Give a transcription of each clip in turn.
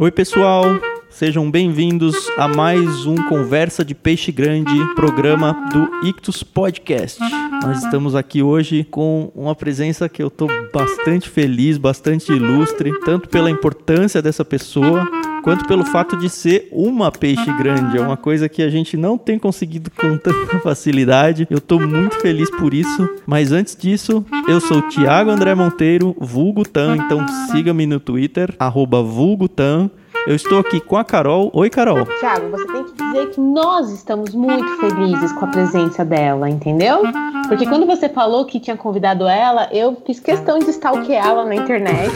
Oi, pessoal. Sejam bem-vindos a mais um Conversa de Peixe Grande, programa do Ictus Podcast. Nós estamos aqui hoje com uma presença que eu estou bastante feliz, bastante ilustre, tanto pela importância dessa pessoa, quanto pelo fato de ser uma peixe grande. É uma coisa que a gente não tem conseguido com tanta facilidade. Eu estou muito feliz por isso. Mas antes disso, eu sou o Thiago André Monteiro, vulgo Tan, então siga-me no Twitter, vulgo Tan. Eu estou aqui com a Carol. Oi, Carol. Tiago, você tem que dizer que nós estamos muito felizes com a presença dela, entendeu? Porque quando você falou que tinha convidado ela, eu fiz questão de stalkeá-la na internet.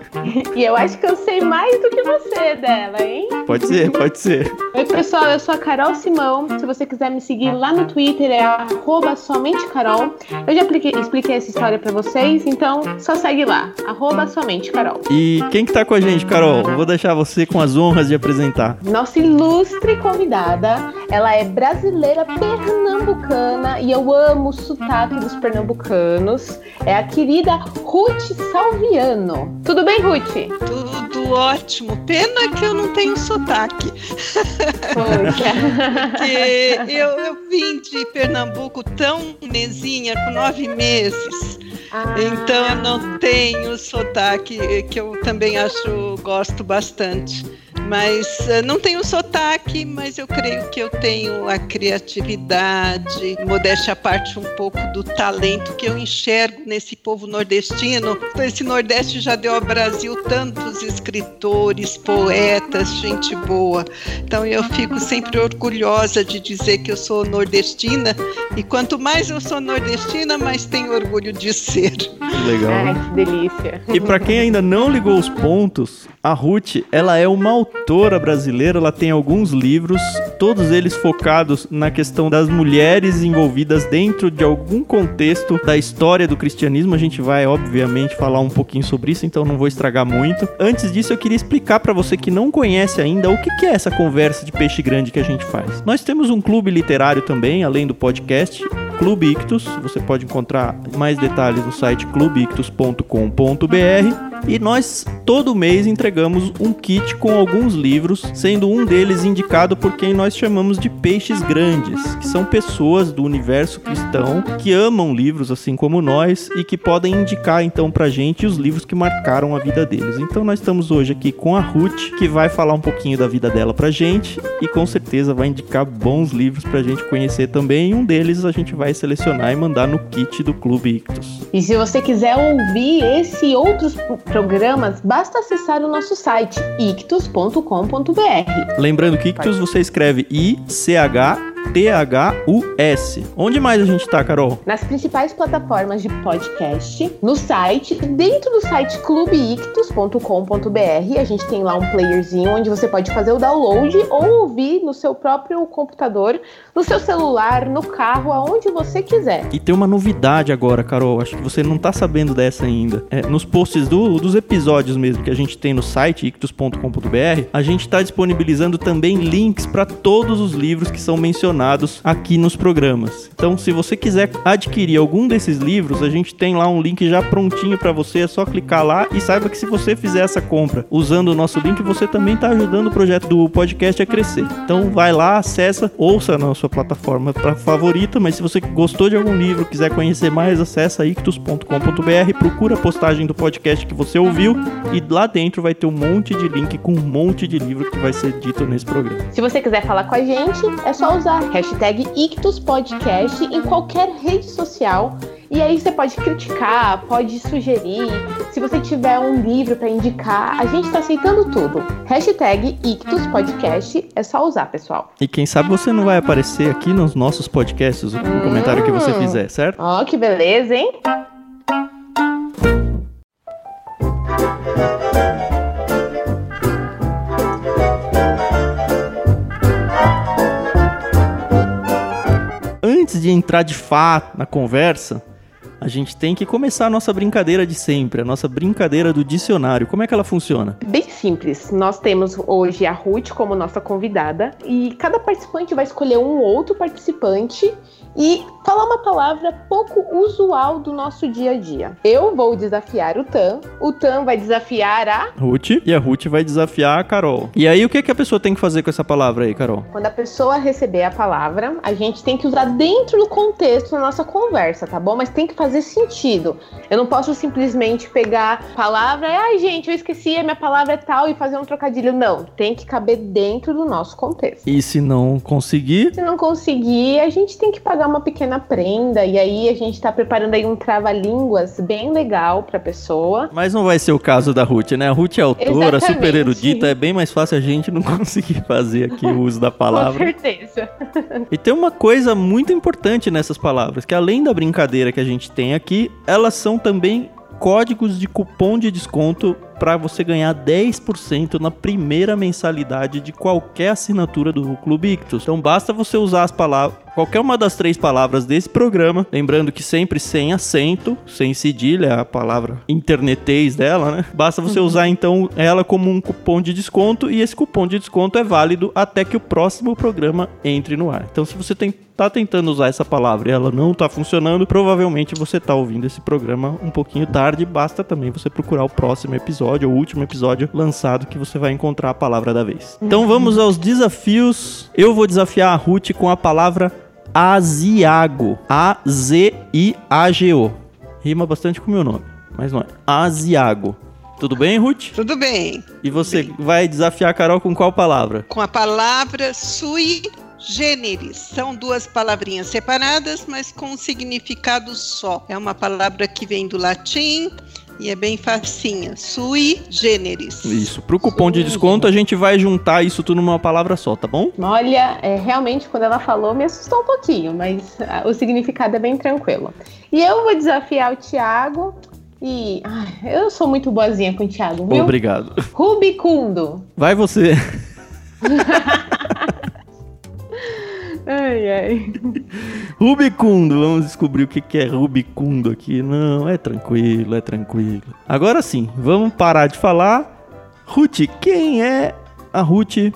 e eu acho que eu sei mais do que você dela, hein? Pode ser, pode ser. Oi, pessoal, eu sou a Carol Simão. Se você quiser me seguir lá no Twitter, é arroba somente Carol. Eu já expliquei, expliquei essa história pra vocês, então só segue lá, arroba somente Carol. E quem que tá com a gente, Carol? Vou deixar você com as honras de apresentar. Nossa ilustre convidada, ela é brasileira pernambucana e eu amo o sotaque dos pernambucanos. É a querida Ruth Salviano. Tudo bem, Ruth? Tudo ótimo. Pena que eu não tenho sotaque. Poxa. Porque eu, eu vim de Pernambuco tão mesinha, com nove meses. Ah. Então eu não tenho sotaque, que eu também acho, gosto bastante. Mas eh, não tenho sotaque, mas eu creio que eu tenho a criatividade, modéstia à parte, um pouco do talento que eu enxergo nesse povo nordestino. Esse Nordeste já deu ao Brasil tantos escritores, poetas, gente boa. Então eu fico sempre orgulhosa de dizer que eu sou nordestina. E quanto mais eu sou nordestina, mais tenho orgulho de ser. Que legal. Ai, que delícia. E para quem ainda não ligou os pontos, a Ruth, ela é uma autora brasileira, ela tem alguns livros, todos eles focados na questão das mulheres envolvidas dentro de algum contexto da história do cristianismo. A gente vai, obviamente, falar um pouquinho sobre isso, então não vou estragar muito. Antes disso, eu queria explicar para você que não conhece ainda o que que é essa conversa de peixe grande que a gente faz. Nós temos um clube literário também, além do podcast, Clube Ictus. Você pode encontrar mais detalhes no site clubeictus.com.br. E nós todo mês entregamos um kit com alguns livros, sendo um deles indicado por quem nós chamamos de peixes grandes, que são pessoas do universo cristão que amam livros assim como nós e que podem indicar então pra gente os livros que marcaram a vida deles. Então nós estamos hoje aqui com a Ruth, que vai falar um pouquinho da vida dela pra gente e com certeza vai indicar bons livros pra gente conhecer também. Um deles a gente vai selecionar e mandar no kit do Clube Ictus. E se você quiser ouvir esse e outros programas, basta acessar o nosso site ictus.com.br. Lembrando que Ictus você escreve I-C-H-T-H-U-S. Onde mais a gente tá, Carol? Nas principais plataformas de podcast, no site, dentro do site clubeictus.com.br, a gente tem lá um playerzinho onde você pode fazer o download ou ouvir no seu próprio computador, no seu celular, no carro, aonde você quiser. E tem uma novidade agora, Carol. Acho que você não tá sabendo dessa ainda. É, nos posts do- dos episódios mesmo que a gente tem no site ictus.com.br, a gente tá disponibilizando também links para todos os livros que são mencionados aqui nos programas. Então, se você quiser adquirir algum desses livros, a gente tem lá um link já prontinho para você. É só clicar lá e saiba que se você fizer essa compra usando o nosso link, você também tá ajudando o projeto do podcast a crescer. Então, vai lá, acessa, ouça na sua plataforma favorita, mas se você gostou de algum livro, quiser conhecer mais, acessa ictus.com.br, procura a postagem do podcast que você ouviu e lá dentro vai ter um monte de link com um monte de livro que vai ser dito nesse programa. Se você quiser falar com a gente, é só usar hashtag IctusPodcast em qualquer rede social. E aí você pode criticar, pode sugerir. Se você tiver um livro para indicar, a gente está aceitando tudo. Hashtag IctusPodcast é só usar, pessoal. E quem sabe você não vai aparecer aqui nos nossos podcasts, no comentário que você fizer, certo? Ó, que beleza, hein? Antes de entrar de fato na conversa, a gente tem que começar a nossa brincadeira de sempre, a nossa brincadeira do dicionário. Como é que ela funciona? Bem simples. Nós temos hoje a Ruth como nossa convidada e cada participante vai escolher um outro participante e falar uma palavra pouco usual do nosso dia a dia. Eu vou desafiar o Tan, o Tan vai desafiar a Ruth e a Ruth vai desafiar a Carol. E aí o que, que a pessoa tem que fazer com essa palavra aí, Carol? Quando a pessoa receber a palavra, a gente tem que usar dentro do contexto da nossa conversa, tá bom? Mas tem que fazer sentido. Eu não posso simplesmente pegar a palavra ai, gente, eu esqueci, a minha palavra é tal e fazer um trocadilho. Não, tem que caber dentro do nosso contexto. E se não conseguir, Se não conseguir, a gente tem que pagar uma pequena prenda e aí a gente tá preparando aí um trava-línguas bem legal pra pessoa. mas não vai ser o caso da Ruth, né? A Ruth é autora, Exatamente. super erudita, é bem mais fácil a gente não conseguir fazer aqui o uso da Com palavra. certeza. E tem uma coisa muito importante nessas palavras, que além da brincadeira que a gente tem aqui, elas são também códigos de cupom de desconto para você ganhar 10% na primeira mensalidade de qualquer assinatura do Clube Ictus. Então basta você usar as palavras, qualquer uma das três palavras desse programa, lembrando que sempre sem acento, sem cedilha, a palavra internetês dela, né? Basta você usar então ela como um cupom de desconto e esse cupom de desconto é válido até que o próximo programa entre no ar. Então se você tem tá tentando usar essa palavra e ela não tá funcionando, provavelmente você tá ouvindo esse programa um pouquinho tarde. Basta também você procurar o próximo episódio, ou o último episódio lançado, que você vai encontrar a palavra da vez. Então vamos aos desafios. Eu vou desafiar a Ruth com a palavra Asiago. A-Z-I-A-G-O. Rima bastante com o meu nome, mas não é. Asiago. Tudo bem, Ruth? Tudo bem. E você vai desafiar a Carol com qual palavra? Com a palavra sui generis. São duas palavrinhas separadas, mas com um significado só. É uma palavra que vem do latim e é bem facinha. Sui generis. Isso. Pro cupom de desconto, a gente vai juntar isso tudo numa palavra só, tá bom? Olha, é, realmente quando ela falou me assustou um pouquinho, mas ah, o significado é bem tranquilo. E eu vou desafiar o Thiago e ai, eu sou muito boazinha com o Thiago, viu? Obrigado. Rubicundo. Vai você. Ai, ai. Rubicundo. Vamos descobrir o que que é Rubicundo aqui. Não, é tranquilo, é tranquilo. Agora sim, vamos parar de falar. Ruth, quem é a Ruth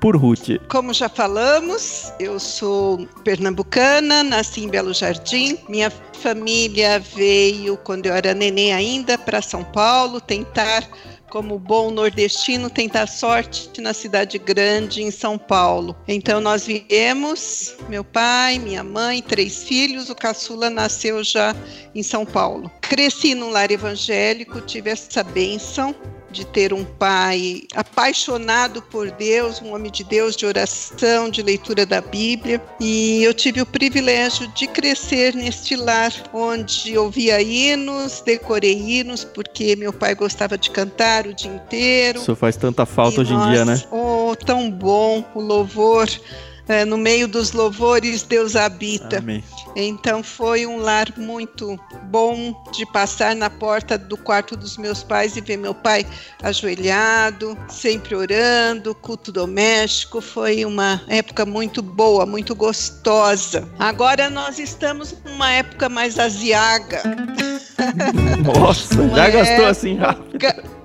por Ruth? Como já falamos, eu sou pernambucana, nasci em Belo Jardim. Minha família veio quando eu era neném ainda para São Paulo tentar como bom nordestino, tentar sorte na cidade grande, em São Paulo. Então nós viemos, meu pai, minha mãe, três filhos, o caçula nasceu já em São Paulo. Cresci num lar evangélico, tive essa bênção de ter um pai apaixonado por Deus, um homem de Deus, de oração, de leitura da Bíblia. E eu tive o privilégio de crescer neste lar, onde ouvia hinos, decorei hinos, porque meu pai gostava de cantar o dia inteiro. Isso faz tanta falta E hoje em dia, né? nós- Oh, tão bom o louvor. É, no meio dos louvores, Deus habita. Amém. Então foi um lar muito bom de passar na porta do quarto dos meus pais e ver meu pai ajoelhado, sempre orando, culto doméstico. Foi uma época muito boa, muito gostosa. Agora nós estamos numa época mais asiaga. Nossa, já gastou assim rápido.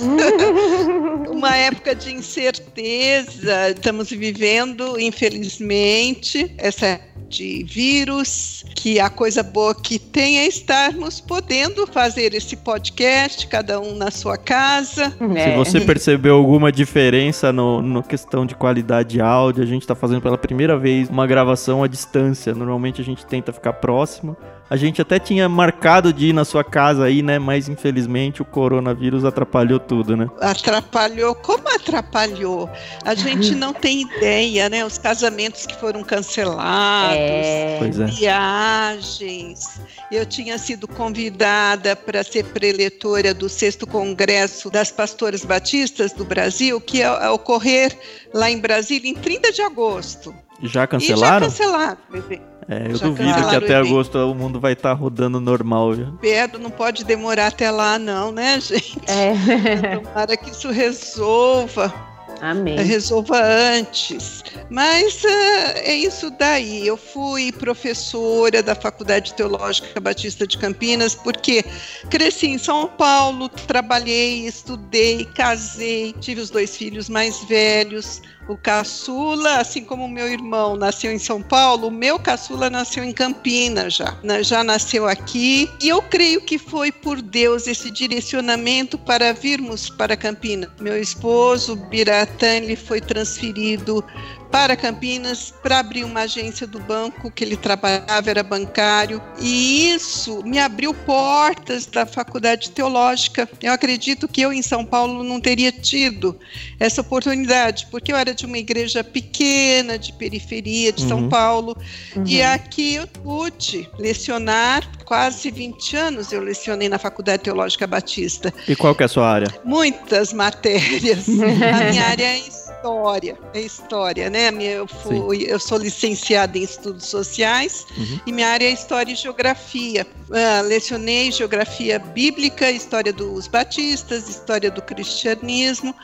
uma época de incerteza. Estamos vivendo, infelizmente, essa de vírus, que a coisa boa que tem é estarmos podendo fazer esse podcast, cada um na sua casa. Se É. você percebeu alguma diferença no, no questão de qualidade de áudio, a gente tá fazendo pela primeira vez uma gravação à distância. Normalmente a gente tenta ficar próximo. A gente até tinha marcado de ir na sua casa aí, né? Mas infelizmente o coronavírus atrapalhou tudo, né? Atrapalhou. Como atrapalhou? A gente não tem ideia, né? Os casamentos que foram cancelados. É. Pois é. viagens. Eu tinha sido convidada para ser preletora do sexto congresso das pastoras batistas do Brasil, que ia ocorrer lá em Brasília em 30 de agosto. Já E já cancelaram? cancelaram, bebê. É, eu Já duvido que até evento. agosto o mundo vai estar rodando normal já. Pedro não pode demorar até lá, não, né, gente? É. Tomara que isso resolva. Amém. resolva antes. Mas ah, é isso daí. Eu fui professora da Faculdade Teológica Batista de Campinas porque cresci em São Paulo, trabalhei, estudei, casei, tive os dois filhos mais velhos. O caçula, assim como o meu irmão nasceu em São Paulo, o meu caçula nasceu em Campinas já. Já nasceu aqui. E eu creio que foi por Deus esse direcionamento para virmos para Campinas. Meu esposo, Biratan, ele foi transferido para Campinas para abrir uma agência do banco que ele trabalhava, era bancário. E isso me abriu portas da faculdade teológica. Eu acredito que eu em São Paulo não teria tido essa oportunidade, porque eu era de uma igreja pequena, de periferia de uhum. São Paulo, uhum. e aqui eu pude lecionar quase 20 anos eu lecionei na Faculdade Teológica Batista. E qual que é a sua área? Muitas matérias. a minha área é história, é história, né? Eu, fui, eu sou licenciada em estudos sociais uhum. e minha área é história e geografia. Uh, lecionei geografia bíblica, história dos batistas, história do cristianismo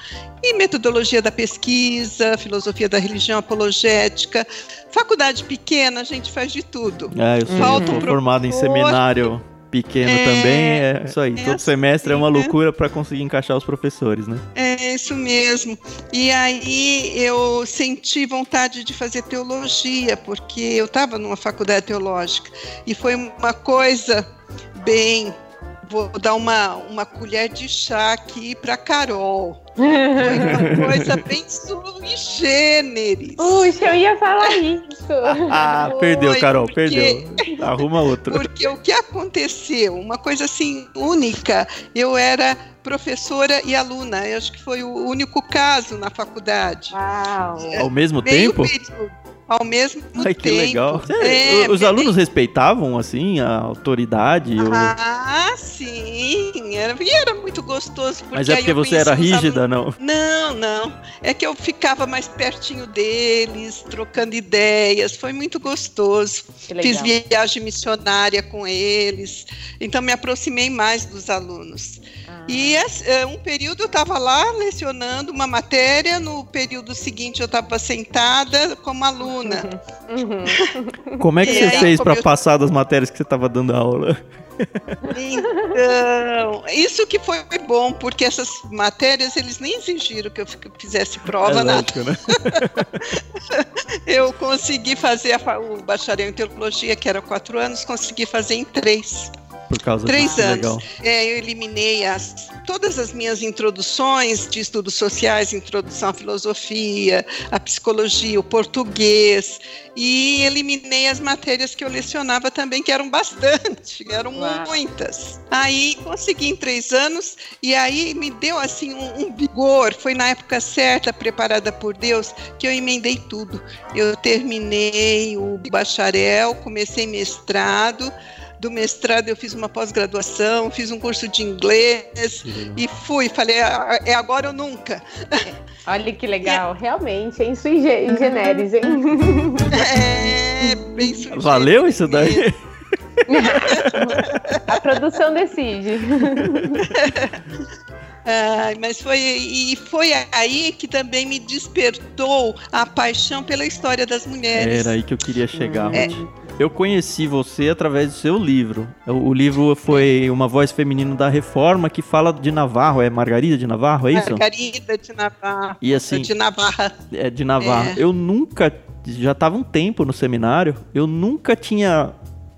e metodologia da pesquisa, filosofia da religião apologética. Faculdade pequena, a gente faz de tudo. Ah, eu sou Falta um formado em seminário pequeno é, também, é isso aí. É Todo assim, semestre é uma loucura para conseguir encaixar os professores, né? É isso mesmo. E aí eu senti vontade de fazer teologia, porque eu estava numa faculdade teológica e foi uma coisa bem vou dar uma, uma colher de chá aqui para Carol. Foi uma coisa bem sui generis. Puxa, eu ia falar isso. Ah, perdeu, Carol, porque, perdeu. Arruma outro. Porque o que aconteceu? Uma coisa assim única. Eu era professora e aluna. Eu acho que foi o único caso na faculdade. Uau. Ao mesmo tempo? Período ao mesmo Ai, tempo. que legal. É, Os alunos respeitavam, assim, a autoridade? Ah, ou... sim. Era, e era muito gostoso. Mas é porque você era rígida, alunos... não? Não, não. É que eu ficava mais pertinho deles, trocando ideias. Foi muito gostoso. Fiz viagem missionária com eles. Então, me aproximei mais dos alunos. E é, um período eu estava lá lecionando uma matéria, no período seguinte eu estava sentada como aluna aluna. Uhum. Como é que e você aí, fez para eu... passar das matérias que você estava dando aula? Então, isso que foi bom, porque essas matérias eles nem exigiram que eu fizesse prova, é nada. né? eu consegui fazer a, o bacharel em teologia, que era quatro anos, consegui fazer em três. Por causa Três disso, anos. É, eu eliminei as, todas as minhas introduções de estudos sociais, introdução à filosofia, à psicologia, o português, e eliminei as matérias que eu lecionava também, que eram bastante, eram Uau. muitas. Aí consegui em três anos, e aí me deu assim um, um vigor, foi na época certa, preparada por Deus, que eu emendei tudo. Eu terminei o bacharel, comecei mestrado, do mestrado eu fiz uma pós-graduação, fiz um curso de inglês e fui, falei, ah, é agora ou nunca. Olha que legal, é. realmente, é sui generis, hein? É, bem sui Valeu isso daí? A produção decide. Ah, mas foi e foi aí que também me despertou a paixão pela história das mulheres. Era aí que eu queria chegar, é, eu conheci você através do seu livro. O livro foi Uma Voz Feminina da Reforma, que fala de Navarro. É Margarida de Navarro, é isso? Margarida de Navarro. E assim, de Navarra. É, de Navarra. É. Eu nunca, já estava um tempo no seminário, eu nunca tinha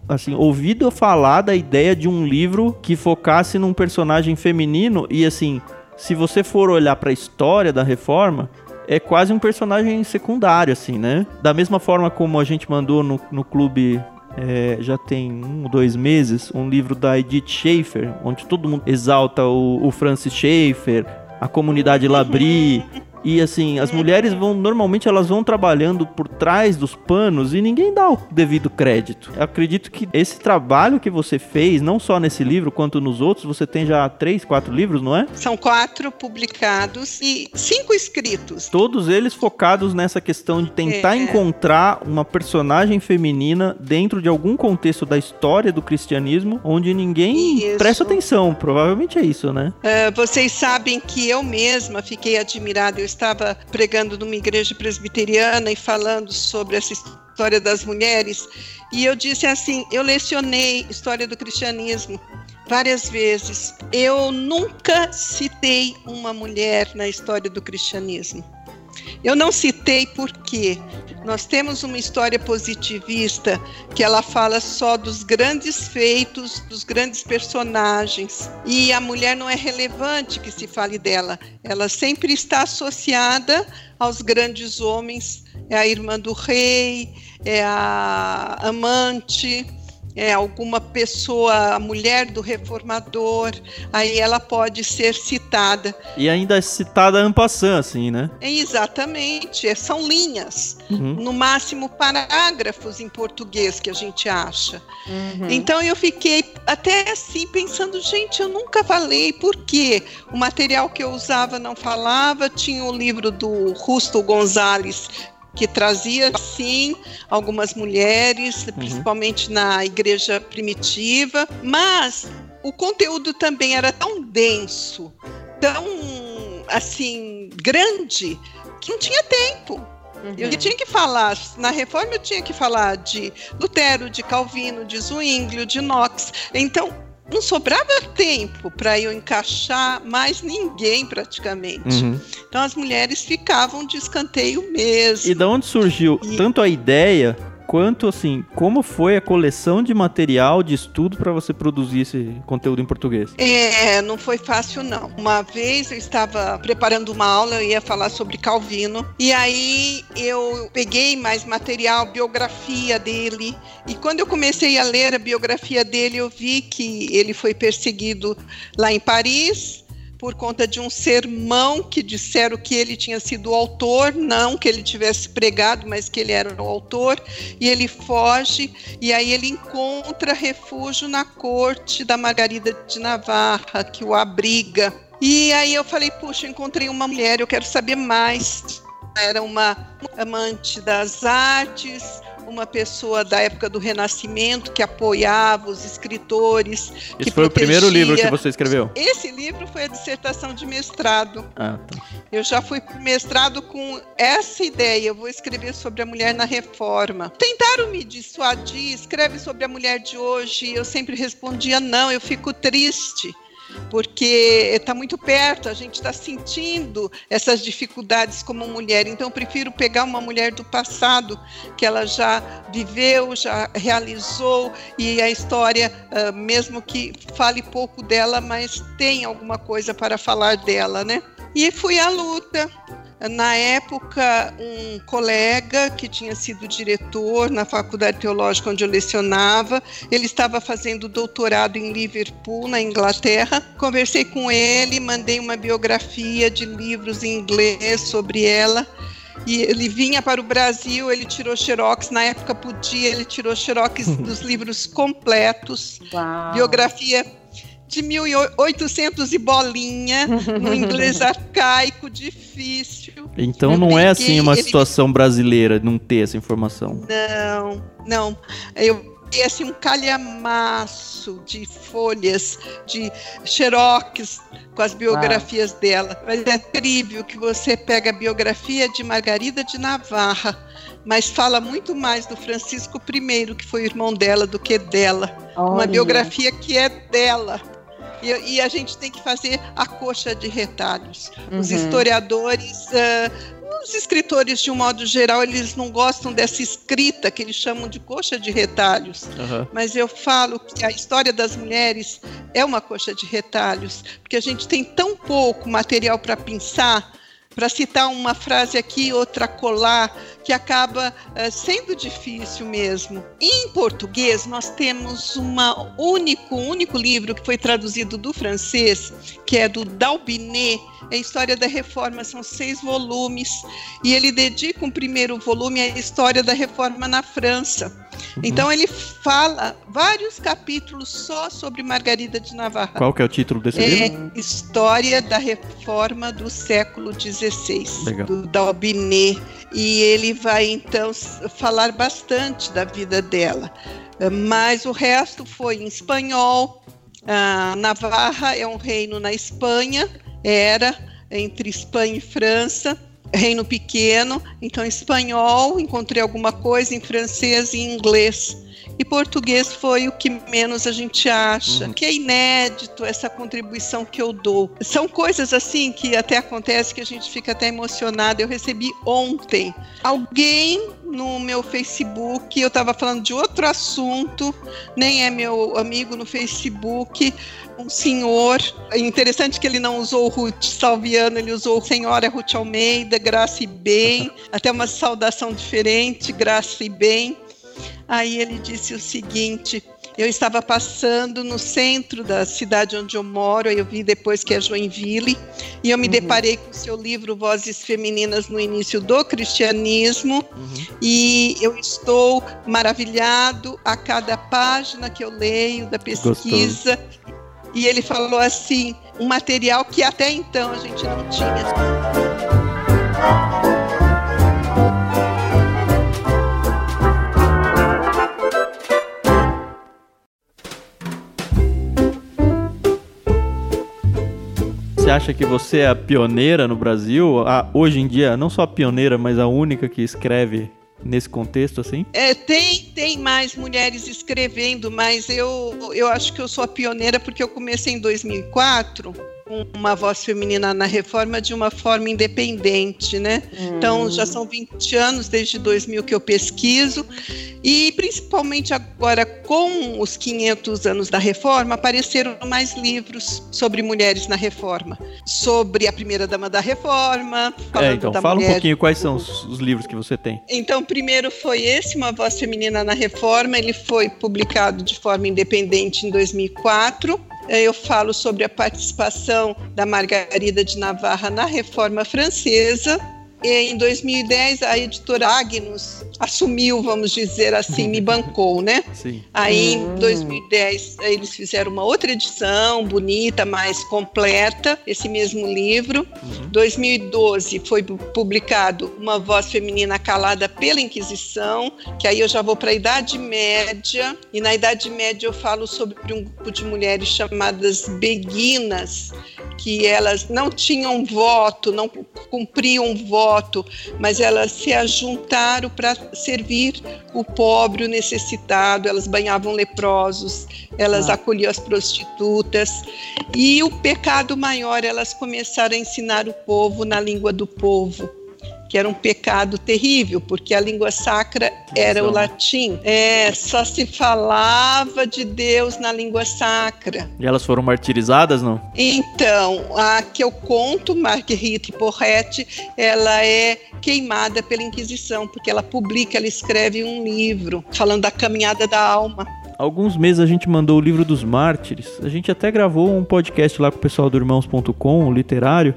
assim, ouvido falar da ideia de um livro que focasse num personagem feminino e assim, se você for olhar para a história da reforma, é quase um personagem secundário, assim, né? Da mesma forma como a gente mandou no, no clube é, já tem um ou dois meses, um livro da Edith Schaefer, onde todo mundo exalta o, o Francis Schaeffer, a comunidade Labrie, E assim, as mulheres vão normalmente elas vão trabalhando por trás dos panos e ninguém dá o devido crédito. Eu acredito que esse trabalho que você fez, não só nesse livro quanto nos outros, você tem já três, quatro livros, não é? São quatro publicados e cinco escritos. Todos eles focados nessa questão de tentar é. encontrar uma personagem feminina dentro de algum contexto da história do cristianismo onde ninguém isso. presta atenção. Provavelmente é isso, né? Uh, vocês sabem que eu mesma fiquei admirada estava pregando numa igreja presbiteriana e falando sobre essa história das mulheres, e eu disse assim: eu lecionei história do cristianismo várias vezes. Eu nunca citei uma mulher na história do cristianismo. Eu não citei porque nós temos uma história positivista que ela fala só dos grandes feitos, dos grandes personagens. E a mulher não é relevante que se fale dela. Ela sempre está associada aos grandes homens. É a irmã do rei, é a amante, é, alguma pessoa, a mulher do reformador, aí ela pode ser citada. E ainda é citada en passant, assim, né? É, exatamente, é, são linhas, uhum. no máximo parágrafos em português que a gente acha. Uhum. Então eu fiquei até assim pensando, gente, eu nunca falei, por quê? O material que eu usava não falava, tinha o livro do Rusto Gonzalez, que trazia, sim, algumas mulheres, uhum. principalmente na igreja primitiva, mas o conteúdo também era tão denso, tão, assim, grande, que não tinha tempo. Uhum. Eu tinha que falar, na reforma eu tinha que falar de Lutero, de Calvino, de Zwinglio, de Knox. Então, não sobrava tempo para eu encaixar mais ninguém praticamente. Uhum. Então as mulheres ficavam de escanteio mesmo. E da onde surgiu e... tanto a ideia quanto assim, como foi a coleção de material de estudo para você produzir esse conteúdo em português? É, não foi fácil não. Uma vez eu estava preparando uma aula, eu ia falar sobre Calvino, e aí eu peguei mais material, biografia dele, e quando eu comecei a ler a biografia dele, eu vi que ele foi perseguido lá em Paris, por conta de um sermão que disseram que ele tinha sido o autor, não que ele tivesse pregado, mas que ele era o autor, e ele foge, e aí ele encontra refúgio na corte da Margarida de Navarra, que o abriga. E aí eu falei, puxa, encontrei uma mulher, eu quero saber mais. Era uma amante das artes, uma pessoa da época do Renascimento que apoiava os escritores. Esse que foi protegia. o primeiro livro que você escreveu? Esse livro foi a dissertação de mestrado. Ah, tá. Eu já fui mestrado com essa ideia. Eu vou escrever sobre a mulher na reforma. Tentaram me dissuadir, escreve sobre a mulher de hoje. Eu sempre respondia não, eu fico triste porque está muito perto, a gente está sentindo essas dificuldades como mulher. Então, eu prefiro pegar uma mulher do passado, que ela já viveu, já realizou, e a história, uh, mesmo que fale pouco dela, mas tem alguma coisa para falar dela, né? E fui à luta. Na época, um colega que tinha sido diretor na Faculdade Teológica onde eu lecionava, ele estava fazendo doutorado em Liverpool, na Inglaterra. Conversei com ele, mandei uma biografia de livros em inglês sobre ela. E ele vinha para o Brasil, ele tirou xerox, na época podia, ele tirou xerox dos livros completos, Uau. biografia de 1800 e bolinha, no inglês arcaico, difícil. Então eu não é assim uma ele... situação brasileira não ter essa informação. Não, não. Eu e assim um calhamaço de folhas, de xerox com as biografias ah. dela. Mas é incrível que você pega a biografia de Margarida de Navarra, mas fala muito mais do Francisco I, que foi irmão dela, do que dela. Olha. Uma biografia que é dela. E, e, a gente tem que fazer a coxa de retalhos. Uhum. Os historiadores, uh, os escritores, de um modo geral, eles não gostam dessa escrita que eles chamam de coxa de retalhos. Uhum. Mas eu falo que a história das mulheres é uma coxa de retalhos, porque a gente tem tão pouco material para pensar para citar uma frase aqui, outra colar, que acaba uh, sendo difícil mesmo. Em português, nós temos um único, único livro que foi traduzido do francês, que é do Dalbinet, é a História da Reforma, são seis volumes, e ele dedica um primeiro volume à história da Reforma na França. Uhum. Então ele fala vários capítulos só sobre Margarida de Navarra. Qual que é o título desse é livro? História da Reforma do século XVI, Legal. do Dalbinet. E ele vai então falar bastante da vida dela. Mas o resto foi em espanhol. A Navarra é um reino na Espanha, era entre Espanha e França reino pequeno, então espanhol, encontrei alguma coisa em francês e inglês, e português foi o que menos a gente acha. Uhum. Que é inédito essa contribuição que eu dou. São coisas assim que até acontece que a gente fica até emocionado. Eu recebi ontem alguém no meu Facebook, eu estava falando de outro assunto, nem é meu amigo no Facebook, um senhor. É interessante que ele não usou Ruth Salviano, ele usou Senhora Ruth Almeida, Graça e Bem, até uma saudação diferente, Graça e Bem. Aí ele disse o seguinte: eu estava passando no centro da cidade onde eu moro, eu vi depois que é Joinville, e eu me uhum. deparei com o seu livro Vozes Femininas no Início do Cristianismo, uhum. e eu estou maravilhado a cada página que eu leio da pesquisa. Gostoso. E ele falou assim: um material que até então a gente não tinha. Você acha que você é a pioneira no Brasil? A, hoje em dia, não só a pioneira, mas a única que escreve nesse contexto assim? É, tem, tem mais mulheres escrevendo, mas eu, eu acho que eu sou a pioneira porque eu comecei em 2004 uma voz feminina na reforma de uma forma independente, né? Hum. Então, já são 20 anos desde 2000 que eu pesquiso e principalmente agora com os 500 anos da reforma apareceram mais livros sobre mulheres na reforma, sobre a primeira dama da reforma, é, então fala mulher... um pouquinho quais são os, os livros que você tem. Então, primeiro foi esse, uma voz feminina na reforma, ele foi publicado de forma independente em 2004 eu falo sobre a participação da Margarida de Navarra na Reforma Francesa. Em 2010, a editora Agnus assumiu, vamos dizer assim, me bancou, né? Sim. Aí, em 2010, hum. eles fizeram uma outra edição, bonita, mais completa, esse mesmo livro. Uhum. 2012 foi publicado Uma Voz Feminina Calada pela Inquisição, que aí eu já vou para a Idade Média, e na Idade Média eu falo sobre um grupo de mulheres chamadas beguinas, que elas não tinham voto, não cumpriam voto, mas elas se ajuntaram para servir o pobre, o necessitado, elas banhavam leprosos, elas ah. acolhiam as prostitutas. E o pecado maior, elas começaram a ensinar o povo na língua do povo que era um pecado terrível, porque a língua sacra era o latim. É, só se falava de Deus na língua sacra. E elas foram martirizadas, não? Então, a que eu conto, Marguerite Porrette, ela é queimada pela Inquisição, porque ela publica, ela escreve um livro falando da caminhada da alma alguns meses a gente mandou o livro dos mártires. A gente até gravou um podcast lá com o pessoal do irmãos.com, o literário.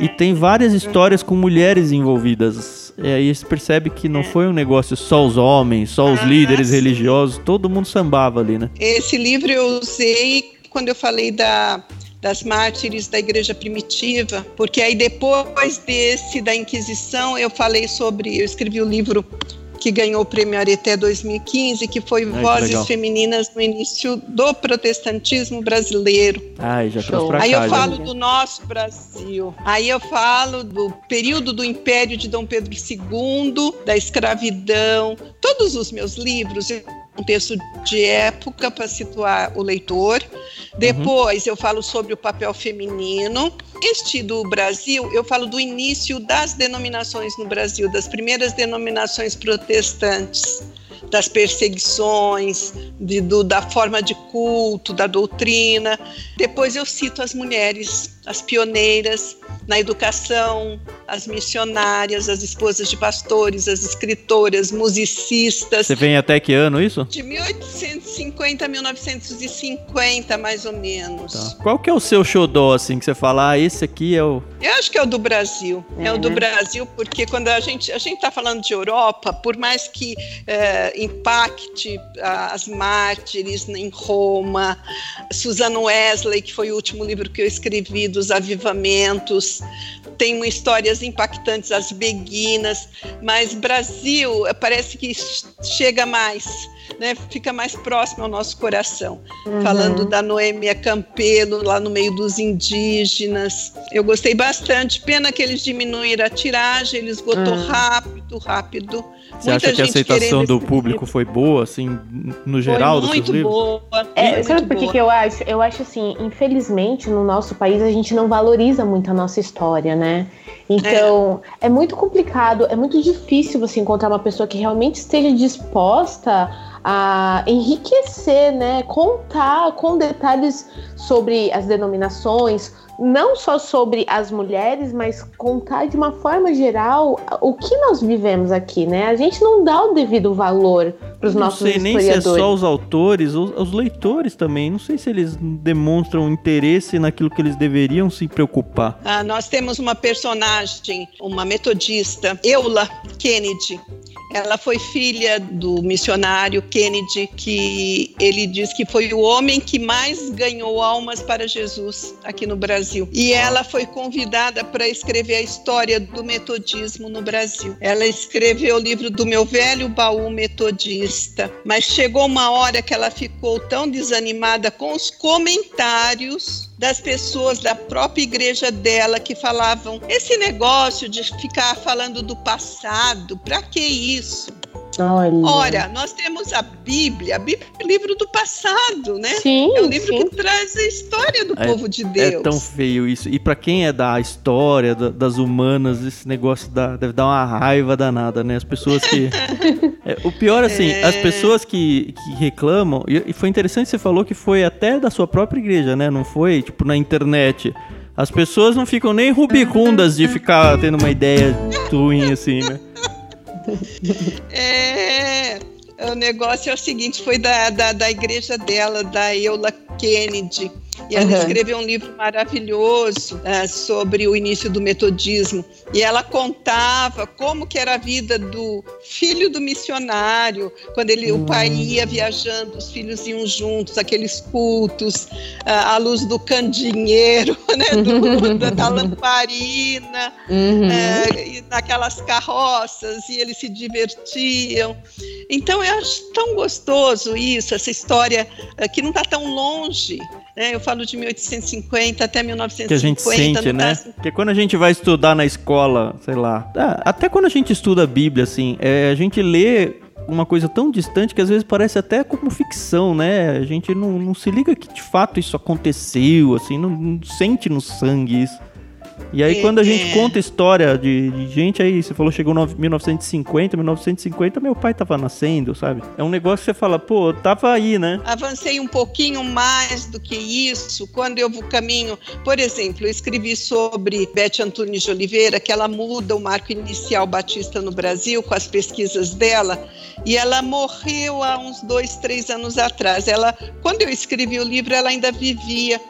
E tem várias histórias com mulheres envolvidas. E aí você percebe que não foi um negócio só os homens, só os ah, líderes sim. religiosos, todo mundo sambava ali, né? Esse livro eu usei quando eu falei da, das mártires da igreja primitiva, porque aí depois desse da Inquisição eu falei sobre, eu escrevi o livro que ganhou o prêmio Areté 2015, que foi Ai, Vozes que Femininas no início do protestantismo brasileiro. Ai, já trouxe pra Aí cá, eu falo do nosso Brasil. Aí eu falo do período do Império de Dom Pedro II, da escravidão. Todos os meus livros um texto de época para situar o leitor. Depois uhum. eu falo sobre o papel feminino. Este do Brasil, eu falo do início das denominações no Brasil, das primeiras denominações protestantes das perseguições, de, do, da forma de culto, da doutrina. Depois eu cito as mulheres, as pioneiras na educação, as missionárias, as esposas de pastores, as escritoras, musicistas. Você vem até que ano isso? De 1850 a 1950, mais ou menos. Tá. Qual que é o seu xodó, assim, que você fala, ah, esse aqui é o... Eu acho que é o do Brasil. Uhum. É o do uhum. Brasil, porque quando a gente a gente está falando de Europa, por mais que é, impacte as mártires em Roma, Susan Wesley, que foi o último livro que eu escrevi dos avivamentos, tem histórias impactantes, as beguinas, mas Brasil parece que chega mais né, fica mais próximo ao nosso coração. Uhum. Falando da Noêmia Campelo, lá no meio dos indígenas. Eu gostei bastante. Pena que eles diminuíram a tiragem, ele esgotou uhum. rápido. rápido. Você Muita acha que a aceitação do público foi boa, assim, no geral foi muito boa. É, muito sabe por que, que eu acho? Eu acho assim, infelizmente, no nosso país a gente não valoriza muito a nossa história, né? Então, é. é muito complicado, é muito difícil você encontrar uma pessoa que realmente esteja disposta a enriquecer, né? Contar com detalhes sobre as denominações, não só sobre as mulheres, mas contar de uma forma geral o que nós vivemos aqui, né? A gente não dá o devido valor para os nossos historiadores. Não sei nem se é só os autores, os, os, leitores também. Não sei se eles demonstram interesse naquilo que eles deveriam se preocupar. Ah, nós temos uma personagem, uma metodista, Eula Kennedy. Ela foi filha do missionário Kennedy, que ele diz que foi o homem que mais ganhou almas para Jesus aqui no Brasil. E ela foi convidada para escrever a história do metodismo no Brasil. Ela escreveu o livro do meu velho baú metodista, mas chegou uma hora que ela ficou tão desanimada com os comentários das pessoas da própria igreja dela que falavam: esse negócio de ficar falando do passado, para que isso? Olha. Ora, nós temos a Bíblia, a Bíblia é o livro do passado, né? Sim, é o livro sim. que traz a história do é, povo de Deus. É tão feio isso. E para quem é da história, da, das humanas, esse negócio dá, deve dar uma raiva danada, né? As pessoas que. é, o pior, assim, é... as pessoas que, que reclamam. E, e foi interessante você falou que foi até da sua própria igreja, né? Não foi, tipo, na internet. As pessoas não ficam nem rubicundas de ficar tendo uma ideia ruim, assim, né? É, o negócio é o seguinte, foi da, da, da igreja dela, da Eula Kennedy. E ela uhum. escreveu um livro maravilhoso uh, sobre o início do metodismo. E ela contava como que era a vida do filho do missionário, quando ele, uhum. o pai ia viajando, os filhos iam juntos, aqueles cultos, uh, à luz do candinheiro, né, do, da, da, lamparina, uhum. uh, naquelas carroças, e eles se divertiam. Então eu acho tão gostoso isso, essa história que não está tão longe. Né? Eu falo de 1850 até 1950. Que a gente sente, né? Tá... Porque quando a gente vai estudar na escola, sei lá, é, até quando a gente estuda a Bíblia, assim, é, a gente lê uma coisa tão distante que às vezes parece até como ficção, né? A gente não, não se liga que de fato isso aconteceu, assim, não, não sente no sangue isso. E aí, quando a gente é. conta história de, de, gente aí, você falou chegou em 1950, 1950, meu pai tava nascendo, sabe? É um negócio que você fala, pô, tava aí, né? Avancei um pouquinho mais do que isso quando eu vou caminho. Por exemplo, eu escrevi sobre Beth Antunes de Oliveira, que ela muda o marco inicial batista no Brasil com as pesquisas dela, e ela morreu há uns dois, três anos atrás. Ela, quando eu escrevi o livro, ela ainda vivia.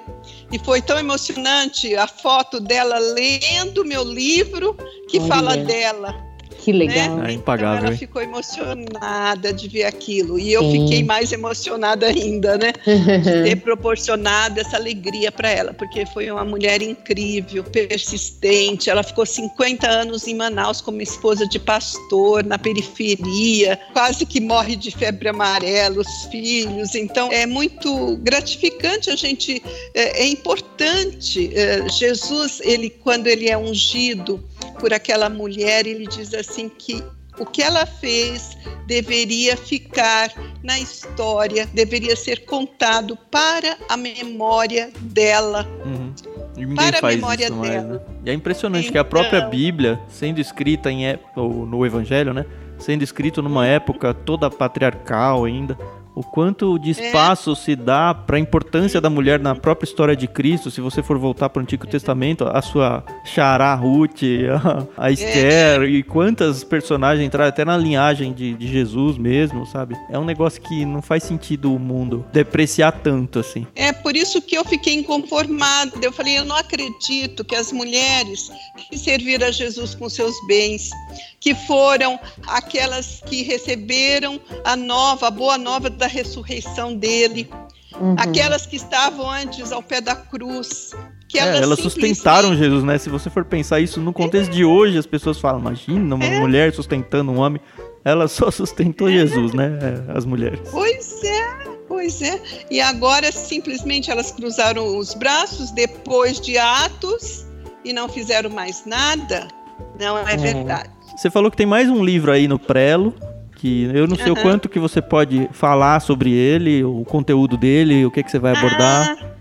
E foi tão emocionante a foto dela lendo meu livro que Olha. fala dela. Que legal. Né? É impagável. Então ela ficou emocionada de ver aquilo. E eu Sim. fiquei mais emocionada ainda, né? De ter proporcionado essa alegria para ela, porque foi uma mulher incrível, persistente. Ela ficou 50 anos em Manaus como esposa de pastor, na periferia, quase que morre de febre amarela, os filhos. Então é muito gratificante a gente. É, é importante. É, Jesus, ele, quando ele é ungido, por aquela mulher, ele diz assim que o que ela fez deveria ficar na história, deveria ser contado para a memória dela. Uhum. para a memória dela. Mais, né? E é impressionante então... que a própria então Bíblia, sendo escrita em, no Evangelho, né? Sendo escrito numa época toda patriarcal ainda, o quanto de é. espaço é. se dá para a importância da mulher na própria história de Cristo. Se você for voltar para o Antigo Testamento, a sua Xará Ruth, a, a Esther, é. e quantas personagens entraram até na linhagem de, de, Jesus mesmo, sabe? É um negócio que não faz sentido o mundo depreciar tanto assim. É por isso que eu fiquei inconformada. Eu falei, eu não acredito que as mulheres que serviram a Jesus com seus bens, que foram aquelas que receberam a nova, a boa nova da ressurreição dele, uhum. aquelas que estavam antes ao pé da cruz. Que é, elas, elas sustentaram Jesus, né? Se você for pensar isso no contexto é. de hoje, as pessoas falam, imagina uma é. mulher sustentando um homem. Ela só sustentou é. Jesus, né? É, as mulheres. Pois é. Pois é, e agora simplesmente elas cruzaram os braços depois de Atos e não fizeram mais nada. Não é verdade. Você falou que tem mais um livro aí no Prelo, que eu não sei o Aham. quanto que você pode falar sobre ele, o conteúdo dele, o que, que você vai abordar. Ah,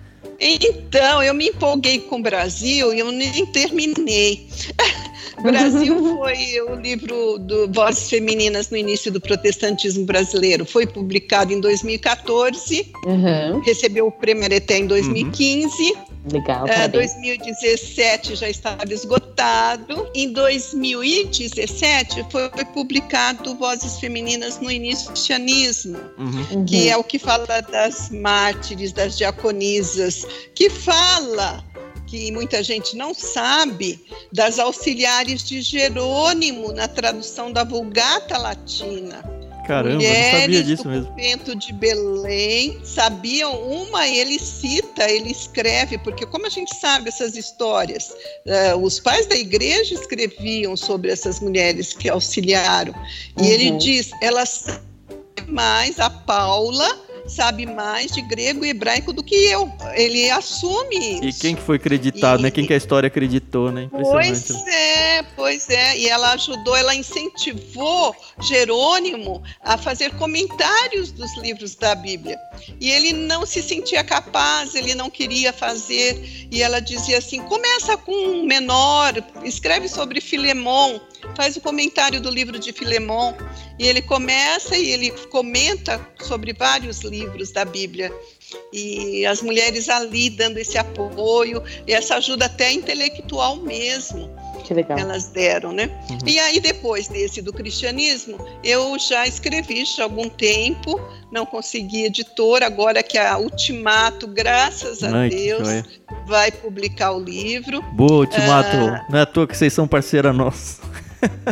então, eu me empolguei com o Brasil e eu nem terminei. Brasil foi o livro do Vozes Femininas no início do protestantismo brasileiro. Foi publicado em 2014, Uhum. recebeu o prêmio Areté em 2015. Legal, É, parabéns. 2017 já estava esgotado. Em 2017 foi publicado Vozes Femininas no Inicianismo, Uhum. Uhum. que é o que fala das mártires, das diaconisas, que fala que muita gente não sabe das auxiliares de Jerônimo na tradução da Vulgata Latina. Caramba, Mulheres não sabia disso do mesmo. convento de Belém sabiam uma, ele cita, ele escreve, porque como a gente sabe essas histórias, eh, os pais da igreja escreviam sobre essas mulheres que auxiliaram. E ele Uhum. diz, elas sabem mais, a Paula sabe mais de grego e hebraico do que eu. Ele assume E isso. quem que foi acreditado, E- né? Quem que a história acreditou, né? Impressionante. Pois é, pois é. E ela ajudou, ela incentivou Jerônimo a fazer comentários dos livros da Bíblia. E ele não se sentia capaz, ele não queria fazer. E ela dizia assim: começa com um menor, escreve sobre Filemon, faz o comentário do livro de Filemon. E ele começa e ele comenta sobre vários livros da Bíblia. E as mulheres ali dando esse apoio, e essa ajuda até intelectual mesmo Que legal. elas deram, né? Uhum. E aí depois desse do cristianismo, eu já escrevi já há algum tempo, não consegui editor, agora que a Ultimato, graças a Ai, Deus, vai publicar o livro. Boa, Ultimato. Ah. Não é à toa que vocês são parceira nossa.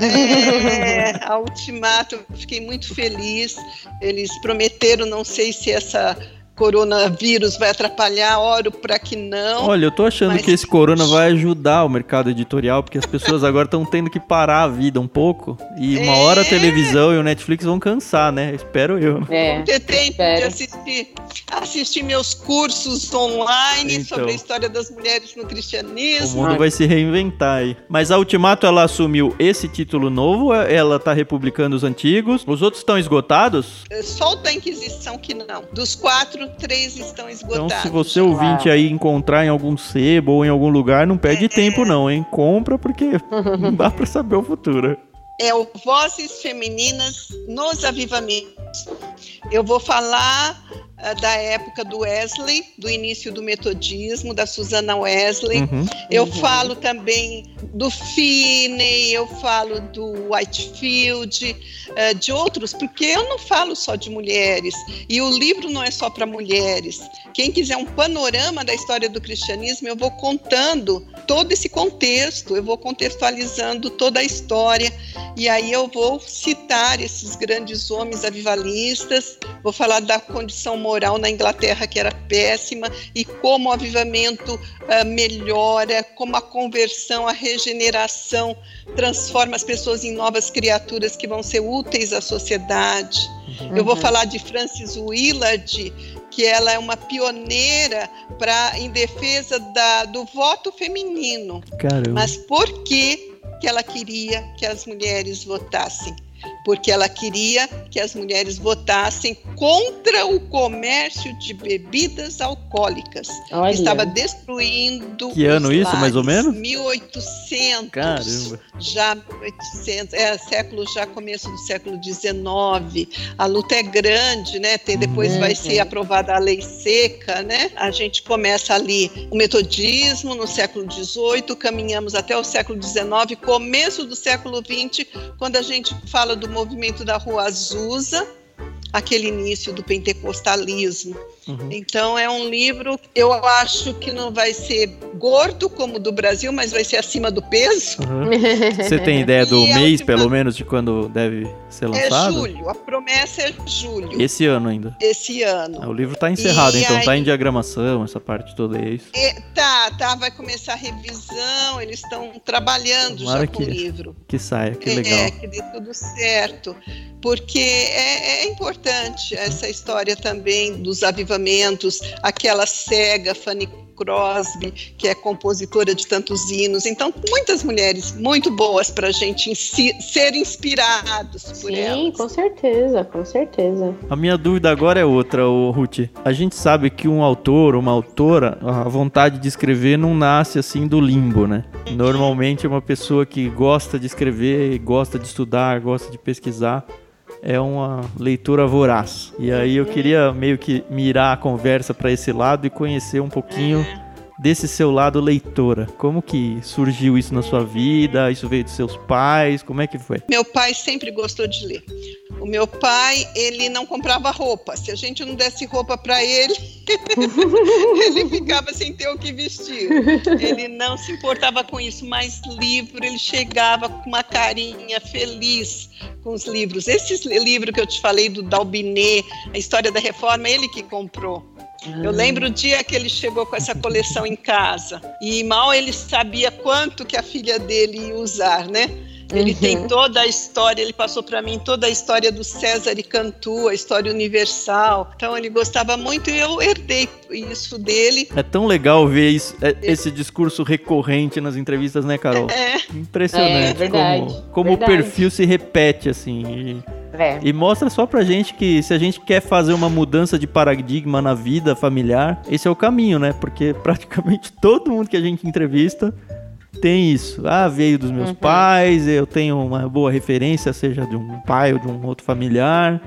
É, a Ultimato, fiquei muito feliz. Eles prometeram, não sei se essa coronavírus vai atrapalhar, oro para que não. Olha, eu tô achando Mas- que esse corona vai ajudar o mercado editorial, porque as pessoas agora estão tendo que parar a vida um pouco. E uma hora a É. televisão e o Netflix vão cansar, né? Espero eu. É. ter tempo de assistir, assistir meus cursos online Então. sobre a história das mulheres no O cristianismo. mundo vai se reinventar aí. Mas a Ultimato, ela assumiu esse título novo, ela tá republicando os antigos. Os outros estão esgotados? Só o da Inquisição que não. Dos quatro, três estão esgotados. Então, se você ouvinte aí encontrar em algum sebo ou em algum lugar, não perde tempo não, hein? Compra porque não dá pra saber o futuro. É o Vozes Femininas nos Avivamentos. Eu vou falar ah, da época do Wesley, do início do metodismo, da Susana Wesley. Uhum. Eu Uhum. falo também do Finney, eu falo do Whitefield, eh, de outros, porque eu não falo só de mulheres. E o livro não é só para mulheres. Quem quiser um panorama da história do cristianismo, eu vou contando todo esse contexto, eu vou contextualizando toda a história. E aí eu vou citar esses grandes homens avivalistas, vou falar da condição moral na Inglaterra, que era péssima, e como o avivamento ah, melhora, como a conversão, a regeneração transforma as pessoas em novas criaturas que vão ser úteis à sociedade. Eu vou Uhum. falar de Frances Willard, que ela é uma pioneira pra, em defesa da, do voto feminino. Caramba. Mas por que, que ela queria que as mulheres votassem? Porque ela queria que as mulheres votassem contra o comércio de bebidas alcoólicas. Olha. Estava destruindo. Que ano os isso, mais ou menos? 1800. Caramba. Já 800, é século já começo do século 19. A luta é grande, né? Tem, depois vai Uhum. ser aprovada a lei seca, né? A gente começa ali o metodismo no século 18, caminhamos até o século 19, começo do século 20, quando a gente fala do movimento da Rua Azusa, aquele início do pentecostalismo. Uhum. Então é um livro, eu acho que não vai ser gordo como o do Brasil, mas vai ser acima do peso. Uhum. Você tem ideia do E a mês, última- pelo menos, de quando deve ser É lançado? julho, a promessa é julho, Esse ano ainda. esse ano. Ah, O livro tá encerrado, E então tá aí- em diagramação, essa parte toda é isso. E- tá, tá, vai começar a revisão, eles estão trabalhando Tomara já com o que- livro. Que saia, que É, legal. que dê tudo certo. Porque é, é importante essa história também dos avivamentos, aquela cega Fanny Crosby, que é compositora de tantos hinos. Então, muitas mulheres muito boas para a gente ser inspirados por Sim, elas. com certeza, com certeza. A minha dúvida agora é outra, Ruth. A gente sabe que um autor, uma autora, a vontade de escrever não nasce assim do limbo, né? Normalmente é uma pessoa que gosta de escrever, gosta de estudar, gosta de pesquisar é uma leitura voraz. E aí eu queria meio que mirar a conversa para esse lado e conhecer um pouquinho desse seu lado leitora. Como que surgiu isso na sua vida? Isso veio dos seus pais? Como é que foi? Meu pai sempre gostou de ler. O meu pai, ele não comprava roupa. Se a gente não desse roupa para ele, ele ficava sem ter o que vestir. Ele não se importava com isso, mas livro, ele chegava com uma carinha feliz com os livros. Esse livro que eu te falei do Dalbinet, a história da reforma, ele que comprou. Eu lembro o dia que ele chegou com essa coleção em casa e mal ele sabia quanto que a filha dele ia usar, né? Ele uhum. tem toda a história, ele passou para mim toda a história do César e Cantu, a história universal. Então ele gostava muito e eu herdei isso dele. É tão legal ver isso, é, esse discurso recorrente nas entrevistas, né, Carol? É. Impressionante é, verdade, como, como verdade. o perfil se repete assim. E... É. E mostra só pra gente que se a gente quer fazer uma mudança de paradigma na vida familiar, esse é o caminho, né? Porque praticamente todo mundo que a gente entrevista tem isso. Ah, veio dos meus uhum. pais, eu tenho uma boa referência, seja de um pai ou de um outro familiar.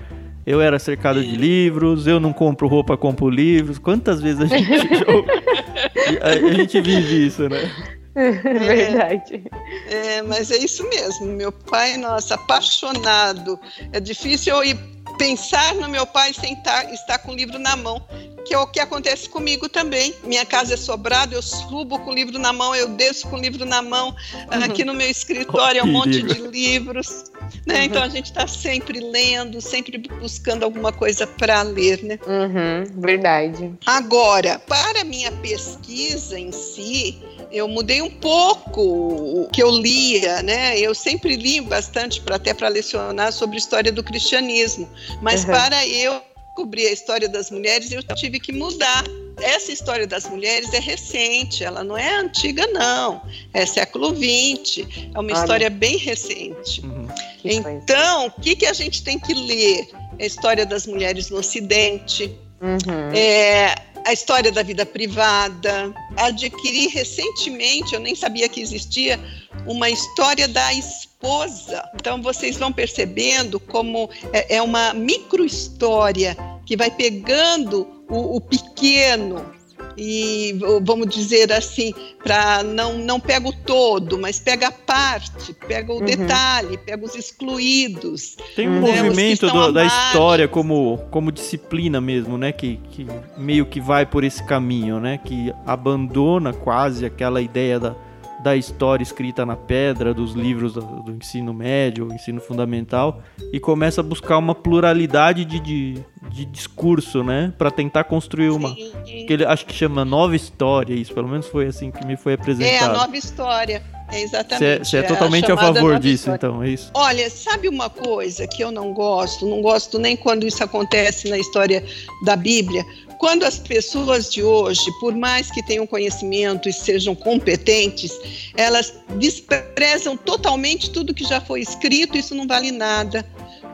Eu era cercado de livros, eu não compro roupa, compro livros. Quantas vezes a gente a, gente vive isso, né? Verdade. É, é, mas é isso mesmo. Meu pai, nossa, apaixonado. É difícil eu ir pensar no meu pai sem estar com o livro na mão que é o que acontece comigo também. Minha casa é sobrada, eu subo com o livro na mão, eu desço com o livro na mão. Uhum. Aqui no meu escritório é um monte de livros. Né? Uhum. Então a gente está sempre lendo, sempre buscando alguma coisa para ler. Né? Uhum. Verdade. Agora, para a minha pesquisa em si, eu mudei um pouco o que eu lia, né? Eu sempre li bastante para até para lecionar sobre história do cristianismo, mas para eu descobrir a história das mulheres, eu tive que mudar. Essa história das mulheres é recente, ela não é antiga, não. É século XX, é uma Olha. história bem recente. Uhum. Então, o que, que a gente tem que ler? A história das mulheres no Ocidente, uhum. é, a história da vida privada. Adquiri recentemente, eu nem sabia que existia, uma história da esposa. Então vocês vão percebendo como é, é uma micro história que vai pegando o, o pequeno e vamos dizer assim, para não não pega o todo, mas pega a parte, pega o uhum. detalhe, pega os excluídos. Tem um né, movimento do, da história como como disciplina mesmo, né, que, que meio que vai por esse caminho, né, que abandona quase aquela ideia da da história escrita na pedra, dos livros do, ensino médio, ensino fundamental, e começa a buscar uma pluralidade de, de, de discurso, né? para tentar construir uma. Que ele acho que chama nova história, isso, pelo menos foi assim que me foi apresentado. É, a nova história. É exatamente. Você é, é, totalmente a, a favor disso, história. então, é isso? Olha, sabe uma coisa que eu não gosto? Não gosto nem quando isso acontece na história da Bíblia quando as pessoas de hoje, por mais que tenham conhecimento e sejam competentes, elas desprezam totalmente tudo que já foi escrito, isso não vale nada.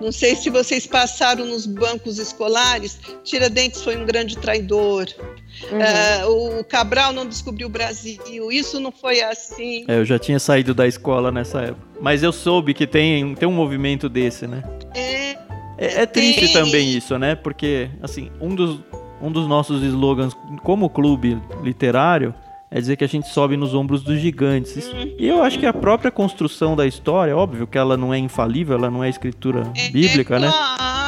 Não sei se vocês passaram nos bancos escolares, Tiradentes foi um grande traidor. Uhum. Uh, o Cabral não descobriu o Brasil, isso não foi assim. É, eu já tinha saído da escola nessa época. Mas eu soube que tem, tem um movimento desse, né? É. É, é triste tem... também isso, né? Porque, assim, um dos, um dos nossos slogans como clube literário é dizer que a gente sobe nos ombros dos gigantes. E eu acho que a própria construção da história, óbvio que ela não é infalível, ela não é escritura é, bíblica, é né?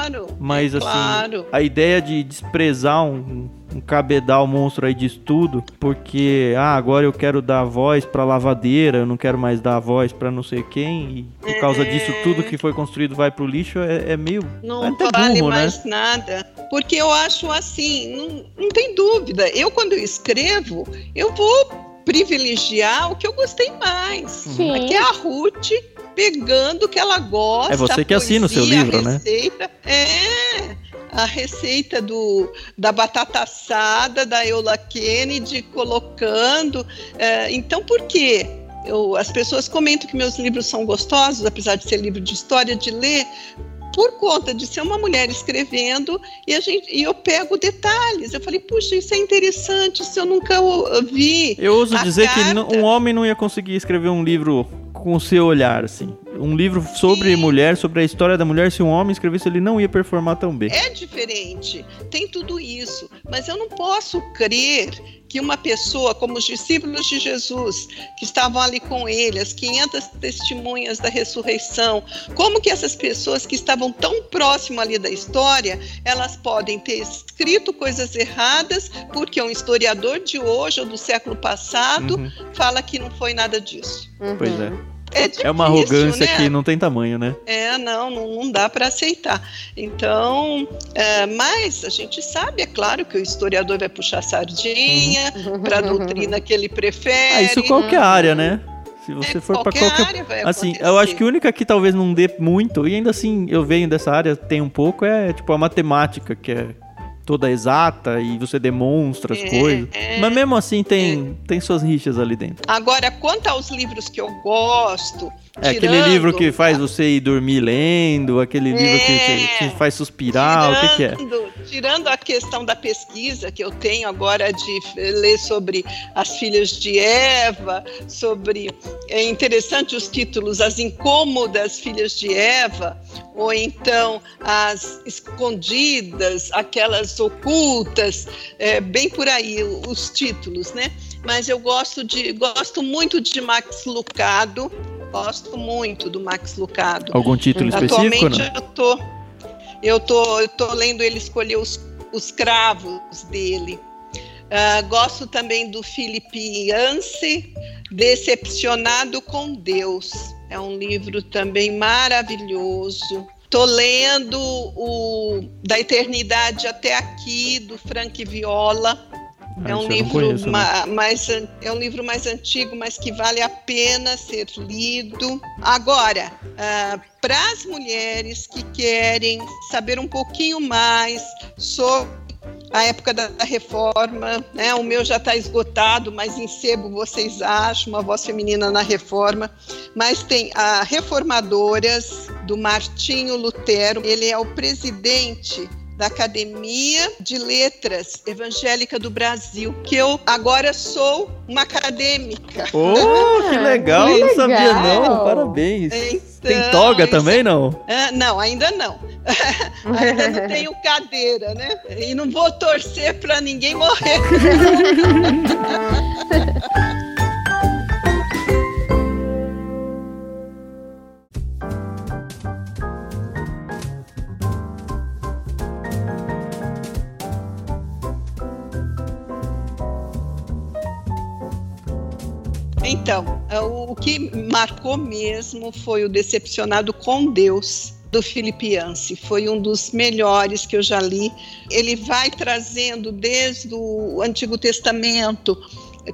Claro. Mas é assim, claro. a ideia de desprezar um, um cabedal monstro aí de estudo, porque ah, agora eu quero dar voz para lavadeira, eu não quero mais dar voz para não sei quem, e por causa é... disso tudo que foi construído vai pro lixo, é, é meio não até vale burro, mais né? nada. Porque eu acho assim, não, não tem dúvida. Eu quando eu escrevo, eu vou privilegiar o que eu gostei mais. Sim. Aqui é a Ruth pegando o que ela gosta. É você que assina o seu livro, né? É. a receita do, da batata assada da Eula Kennedy, colocando. É, então, por quê? Eu, as pessoas comentam que meus livros são gostosos, apesar de ser livro de história, de ler, por conta de ser uma mulher escrevendo e a gente e eu pego detalhes. Eu falei, puxa, isso é interessante, isso eu nunca vi. Eu ouso dizer carta. que um homem não ia conseguir escrever um livro com o seu olhar, assim. Um livro sobre mulher, sobre a história da mulher, se um homem escrevesse, ele não ia performar tão bem. É diferente, tem tudo isso. Mas eu não posso crer que uma pessoa, como os discípulos de Jesus, que estavam ali com ele, as 500 testemunhas da ressurreição, como que essas pessoas que estavam tão próximas ali da história, elas podem ter escrito coisas erradas, porque um historiador de hoje ou do século passado uhum. fala que não foi nada disso. Uhum. Pois é. É, difícil, é uma arrogância né? que não tem tamanho, né? É, não, não, não dá para aceitar. Então, é, mas a gente sabe, é claro, que o historiador vai puxar sardinha uhum. para a doutrina que ele prefere. Ah, isso qualquer uhum. área, né? Se você é, for para qualquer área vai assim, acontecer. eu acho que a única que talvez não dê muito e ainda assim eu venho dessa área tem um pouco é tipo a matemática que é toda exata e você demonstra as é, coisas. É, Mas mesmo assim tem, é. tem suas rixas ali dentro. Agora, quanto aos livros que eu gosto, é tirando, aquele livro que faz você ir dormir lendo, aquele livro que, que, é. faz suspirar, tirando, o que, que, é? Tirando a questão da pesquisa que eu tenho agora de ler sobre as filhas de Eva, sobre. É interessante os títulos, As Incômodas Filhas de Eva, ou então As Escondidas, aquelas ocultas, é, bem por aí os títulos, né? Mas eu gosto de gosto muito de Max Lucado Gosto muito do Max Lucado. Algum título específico? Atualmente não? eu tô, eu tô, eu tô lendo ele escolher os, os cravos dele. Uh, gosto também do Felipe Yance, Decepcionado com Deus. É um livro também maravilhoso. Tô lendo o Da Eternidade até aqui, do Frank Viola. Ah, é um livro conheço, ma né? mais é um livro mais antigo, mas que vale a pena ser lido. Agora, uh, ah, para as mulheres que querem saber um pouquinho mais sobre a época da reforma, né? O meu já está esgotado, mas em sebo vocês acham uma voz feminina na reforma. Mas tem a Reformadoras do Martinho Lutero. Ele é o presidente da Academia de Letras Evangélica do Brasil, que eu agora sou uma acadêmica. Oh, que legal! Que não sabia não. Parabéns. Então, Tem toga também, não? É, não, ainda não. ainda não tenho cadeira, né? E não vou torcer para ninguém morrer. Então, é, o que marcou mesmo foi o Decepcionado com Deus, do Filipe Yancey. Foi um dos melhores que eu já li. Ele vai trazendo desde o Antigo Testamento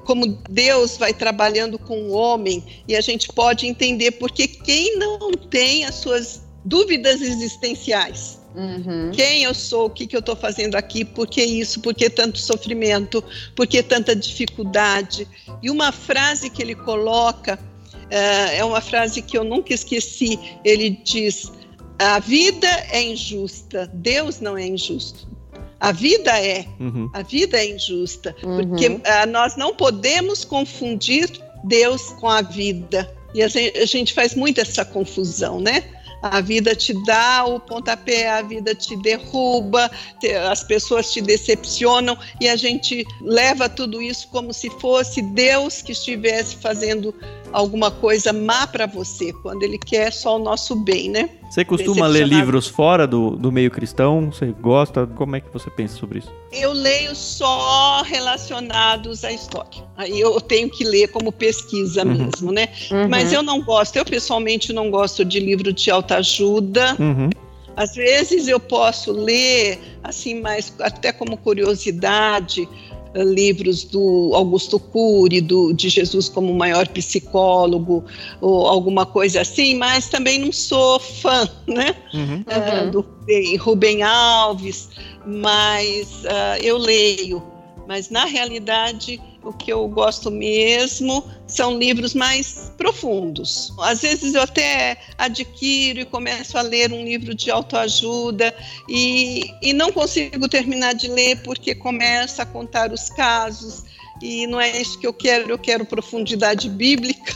como Deus vai trabalhando com o homem e a gente pode entender porque quem não tem as suas dúvidas existenciais Uhum. Quem eu sou, o que, que eu estou fazendo aqui, por que isso, por que tanto sofrimento, por que tanta dificuldade. E uma frase que ele coloca uh, é uma frase que eu nunca esqueci. Ele diz: A vida é injusta, Deus não é injusto. A vida é, uhum. a vida é injusta, uhum. porque uh, nós não podemos confundir Deus com a vida. E a gente, a gente faz muito essa confusão, né? A vida te dá o pontapé, a vida te derruba, as pessoas te decepcionam e a gente leva tudo isso como se fosse Deus que estivesse fazendo alguma coisa má para você, quando Ele quer só o nosso bem, né? Você costuma ler livros fora do, do meio cristão? Você gosta? Como é que você pensa sobre isso? Eu leio só relacionados à história. Aí eu tenho que ler como pesquisa uhum. mesmo, né? Uhum. Mas eu não gosto, eu pessoalmente não gosto de livro de autoajuda. Uhum. Às vezes eu posso ler, assim, mas até como curiosidade, livros do Augusto Cury, do, de Jesus como maior psicólogo, ou alguma coisa assim, mas também não sou fã, né? Uhum. Uh, do Rubem Alves, mas uh, eu leio. Mas na realidade o que eu gosto mesmo são livros mais profundos. Às vezes eu até adquiro e começo a ler um livro de autoajuda e, e não consigo terminar de ler porque começa a contar os casos e não é isso que eu quero, eu quero profundidade bíblica.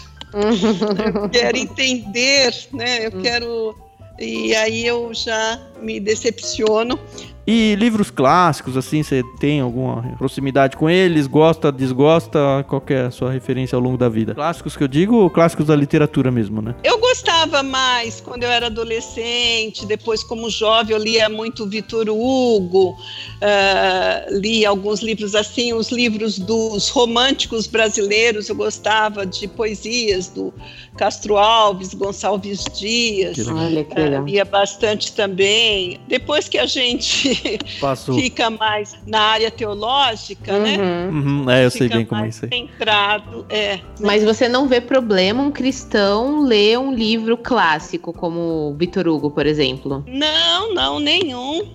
eu quero entender, né? Eu quero e aí eu já me decepciono e livros clássicos, assim, você tem alguma proximidade com eles? Gosta, desgosta? Qual é a sua referência ao longo da vida? Clássicos que eu digo, clássicos da literatura mesmo, né? Eu gostava mais quando eu era adolescente, depois como jovem eu lia muito Vitor Hugo, uh, li alguns livros assim, os livros dos românticos brasileiros, eu gostava de poesias do Castro Alves, Gonçalves Dias. Olha. Uh, lia bastante também. Depois que a gente fica mais na área teológica, né? uhum. né? Uhum. É, eu sei bem como é isso aí. Centrado, é. Mas você não vê problema um cristão ler um livro clássico como Vitor Hugo, por exemplo? Não, não, nenhum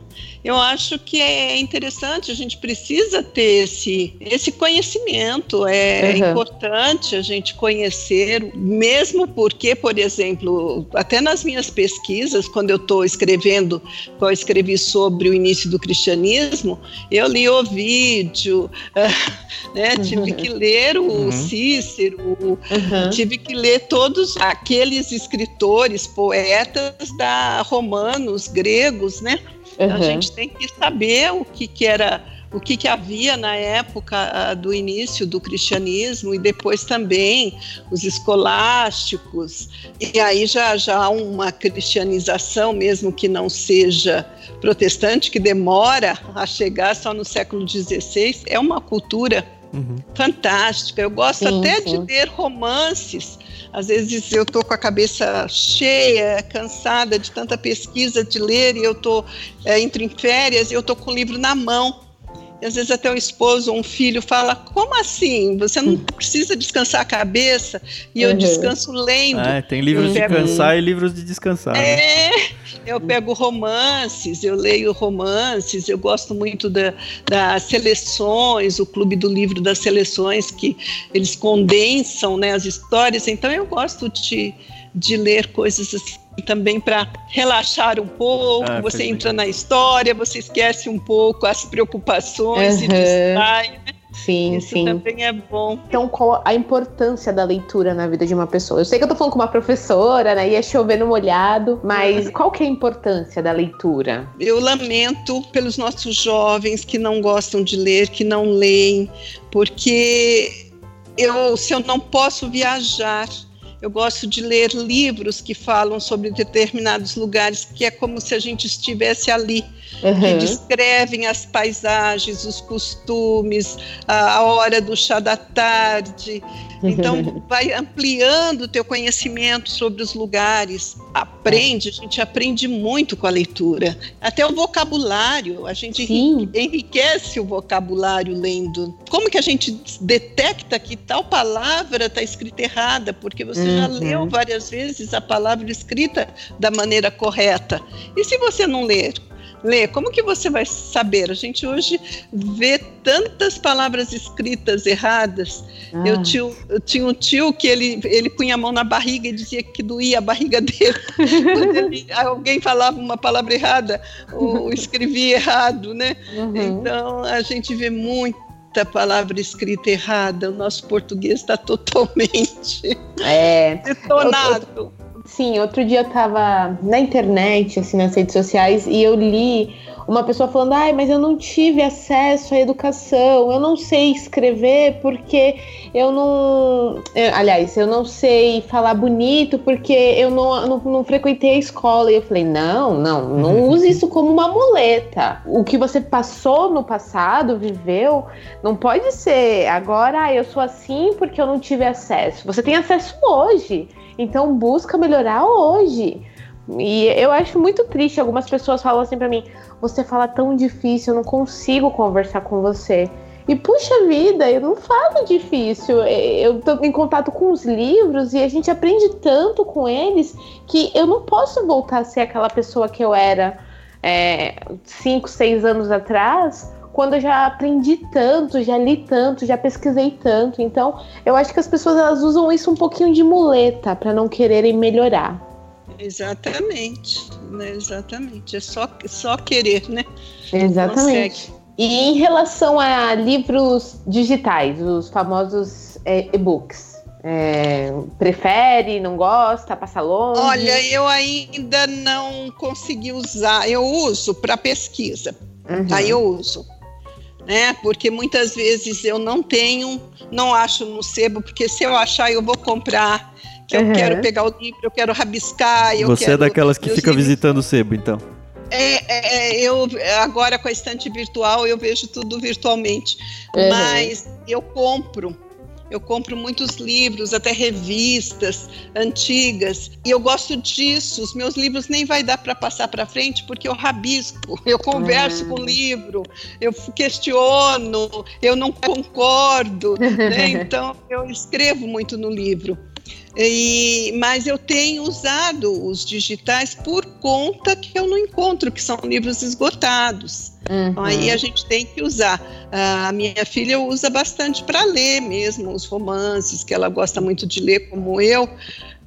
eu acho que é interessante, a gente precisa ter esse, esse conhecimento. É uhum. importante a gente conhecer, mesmo porque, por exemplo, até nas minhas pesquisas, quando eu estou escrevendo, quando eu escrevi sobre o início do cristianismo, eu li o vídeo, né? tive que ler o uhum. Cícero, uhum. tive que ler todos aqueles escritores, poetas da romanos, gregos, né? Uhum. A gente tem que saber o que, que era o que, que, havia na época uh, do início do cristianismo e depois também os escolásticos. E aí já, já há uma cristianização, mesmo que não seja protestante, que demora a chegar só no século XVI. É uma cultura uhum. fantástica. Eu gosto sim, até sim. de ler romances às vezes eu estou com a cabeça cheia, cansada de tanta pesquisa, de ler, e eu estou é, entro em férias e eu estou com o livro na mão. E às vezes até o esposo ou um filho fala: como assim? Você não precisa descansar a cabeça? E eu uhum. descanso lendo. É, tem livros de cansar e livros de descansar. É, né? eu pego romances, eu leio romances, eu gosto muito da, das seleções, o Clube do Livro das Seleções, que eles condensam né, as histórias. Então eu gosto de, de ler coisas assim também para relaxar um pouco. Ah, você entra na história, você esquece um pouco as preocupações uhum. e distrai, né? Sim, Isso sim. também é bom. Então, qual a importância da leitura na vida de uma pessoa? Eu sei que eu tô falando com uma professora, né? Ia chover no molhado, mas qual que é a importância da leitura? Eu lamento pelos nossos jovens que não gostam de ler, que não leem, porque eu, se eu não posso viajar, eu gosto de ler livros que falam sobre determinados lugares, que é como se a gente estivesse ali, uhum. que descrevem as paisagens, os costumes, a, hora do chá da tarde. Então, vai ampliando o teu conhecimento sobre os lugares. Aprende, a gente aprende muito com a leitura. Até o vocabulário, a gente Sim. enriquece o vocabulário lendo. Como que a gente detecta que tal palavra está escrita errada? Porque você uhum. Já leu várias vezes a palavra escrita da maneira correta. E se você não ler? ler, como que você vai saber? A gente hoje vê tantas palavras escritas erradas. Ah. Eu, tio, eu tinha um tio que ele, ele punha a mão na barriga e dizia que doía a barriga dele. Quando ele, alguém falava uma palavra errada ou escrevia errado, né? Uhum. Então a gente vê muita palavra escrita errada. O nosso português está totalmente é, detonado. Eu, Sim, outro dia eu tava na internet, assim, nas redes sociais, e eu li uma pessoa falando: ai, mas eu não tive acesso à educação, eu não sei escrever porque eu não. Eu, aliás, eu não sei falar bonito porque eu não, não, não, frequentei a escola. E eu falei: não, não, não uhum. use isso como uma muleta. O que você passou no passado, viveu, não pode ser agora, ah, eu sou assim porque eu não tive acesso. Você tem acesso hoje. Então busca melhorar hoje. E eu acho muito triste. Algumas pessoas falam assim para mim: você fala tão difícil, eu não consigo conversar com você. E puxa vida, eu não falo difícil. Eu tô em contato com os livros e a gente aprende tanto com eles que eu não posso voltar a ser aquela pessoa que eu era é, cinco, seis anos atrás, quando eu já aprendi tanto, já li tanto, já pesquisei tanto. Então, eu acho que as pessoas elas usam isso um pouquinho de muleta para não quererem melhorar. Exatamente, né? exatamente. É só, só querer, né? Exatamente. E em relação a livros digitais, os famosos é, e-books, é, prefere, não gosta, passa longe? Olha, eu ainda não consegui usar. Eu uso para pesquisa. Uhum. Aí eu uso. Né? Porque muitas vezes eu não tenho, não acho no sebo, porque se eu achar eu vou comprar, que uhum. eu quero pegar o livro, eu quero rabiscar. Eu Você é quero, é daquelas que fica livros... visitando o sebo, então? É, é, é, eu agora com a estante virtual eu vejo tudo virtualmente, uhum. mas eu compro. Eu compro muitos livros, até revistas antigas, e eu gosto disso. Os meus livros nem vai dar para passar para frente porque eu rabisco, eu converso uhum. com o livro, eu questiono, eu não concordo, né? então eu escrevo muito no livro. E, mas eu tenho usado os digitais por conta que eu não encontro, que são livros esgotados. Uhum. Então, aí a gente tem que usar. A minha filha usa bastante para ler mesmo os romances, que ela gosta muito de ler, como eu.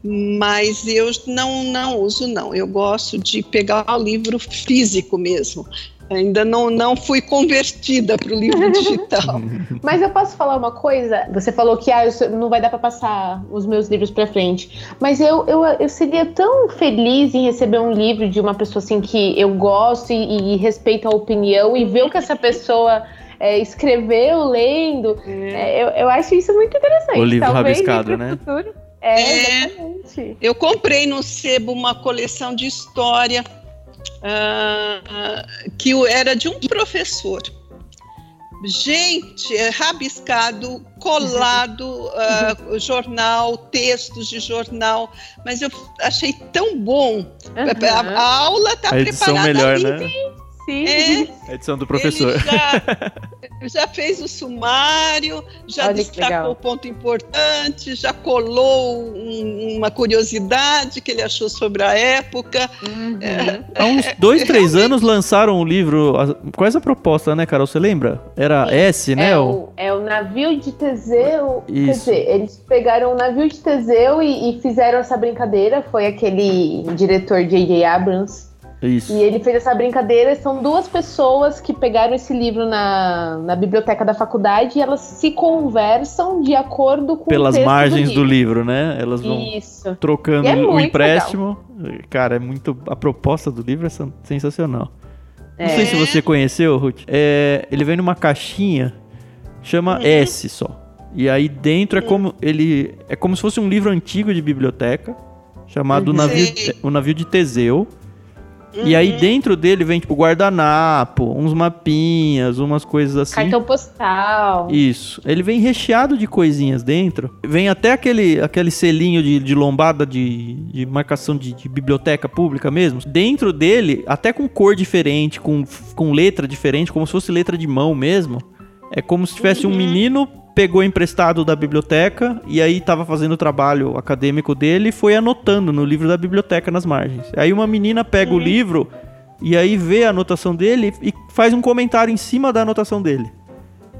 Mas eu não, não uso, não. Eu gosto de pegar o livro físico mesmo. Ainda não, não fui convertida para o livro digital. Mas eu posso falar uma coisa? Você falou que ah, não vai dar para passar os meus livros para frente. Mas eu, eu, eu seria tão feliz em receber um livro de uma pessoa assim que eu gosto e, e respeito a opinião e ver o que essa pessoa é, escreveu lendo. É. É, eu, eu acho isso muito interessante. O livro Talvez rabiscado, né? Futuro. É, é, exatamente. Eu comprei no Sebo uma coleção de história uh, que era de um professor. Gente, é rabiscado, colado, uh, jornal, textos de jornal, mas eu achei tão bom. Uhum. A, a, aula está preparada melhor, ali. Né? Sim. É, a edição do professor. Ele já, já fez o sumário, já Olha destacou o ponto importante, já colou um, uma curiosidade que ele achou sobre a época. Uhum. É, Há uns dois, três realmente... anos lançaram um livro. Qual é essa proposta, né, Carol? Você lembra? Era Sim. S, né? É o, é o navio de Teseu. Isso. Quer dizer, eles pegaram o navio de Teseu e, e fizeram essa brincadeira. Foi aquele diretor J.J. Abrams isso. E ele fez essa brincadeira. São duas pessoas que pegaram esse livro na, na biblioteca da faculdade e elas se conversam de acordo com Pelas o margens do livro. do livro. né? Elas vão Isso. trocando é o empréstimo. Legal. Cara, é muito. A proposta do livro é sensacional. É. Não sei se você conheceu, Ruth. É, ele vem numa caixinha, chama uhum. S só. E aí dentro é como ele é como se fosse um livro antigo de biblioteca chamado uhum. navio, o navio de Teseu. Uhum. E aí uhum. dentro dele vem tipo guardanapo, uns mapinhas, umas coisas assim. Cartão postal. Isso. Ele vem recheado de coisinhas dentro. Vem até aquele, aquele selinho de, de lombada de, de marcação de, de, biblioteca pública mesmo. Dentro dele, até com cor diferente, com, com letra diferente, como se fosse letra de mão mesmo. É como se tivesse uhum. um menino pegou emprestado da biblioteca e aí estava fazendo o trabalho acadêmico dele e foi anotando no livro da biblioteca nas margens. Aí uma menina pega uhum. o livro e aí vê a anotação dele e faz um comentário em cima da anotação dele.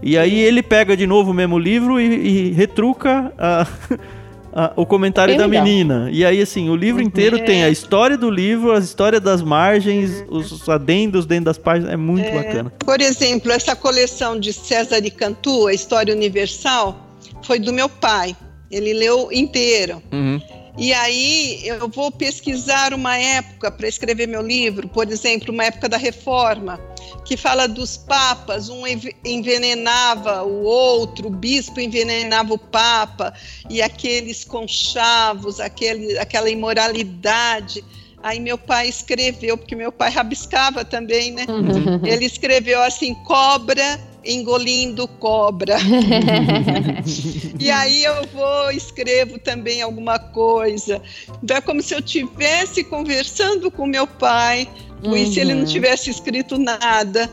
E aí ele pega de novo o mesmo livro e, e retruca a, a, o comentário Bem da legal. menina. E aí, assim, o livro inteiro é. tem a história do livro, a história das margens, os adendos dentro das páginas. É muito é. bacana. Por exemplo, essa coleção de César e Cantu, a História Universal, foi do meu pai. Ele leu inteiro. Uhum. E aí eu vou pesquisar uma época para escrever meu livro, por exemplo, uma época da Reforma, que fala dos papas, um envenenava o outro, o bispo envenenava o papa, e aqueles conchavos, aquele, aquela imoralidade. Aí meu pai escreveu, porque meu pai rabiscava também, né? Uhum. Ele escreveu assim: cobra engolindo cobra. e aí eu vou, escrevo também alguma coisa. Então é como se eu estivesse conversando com meu pai, uhum. e se ele não uhum. tivesse escrito nada.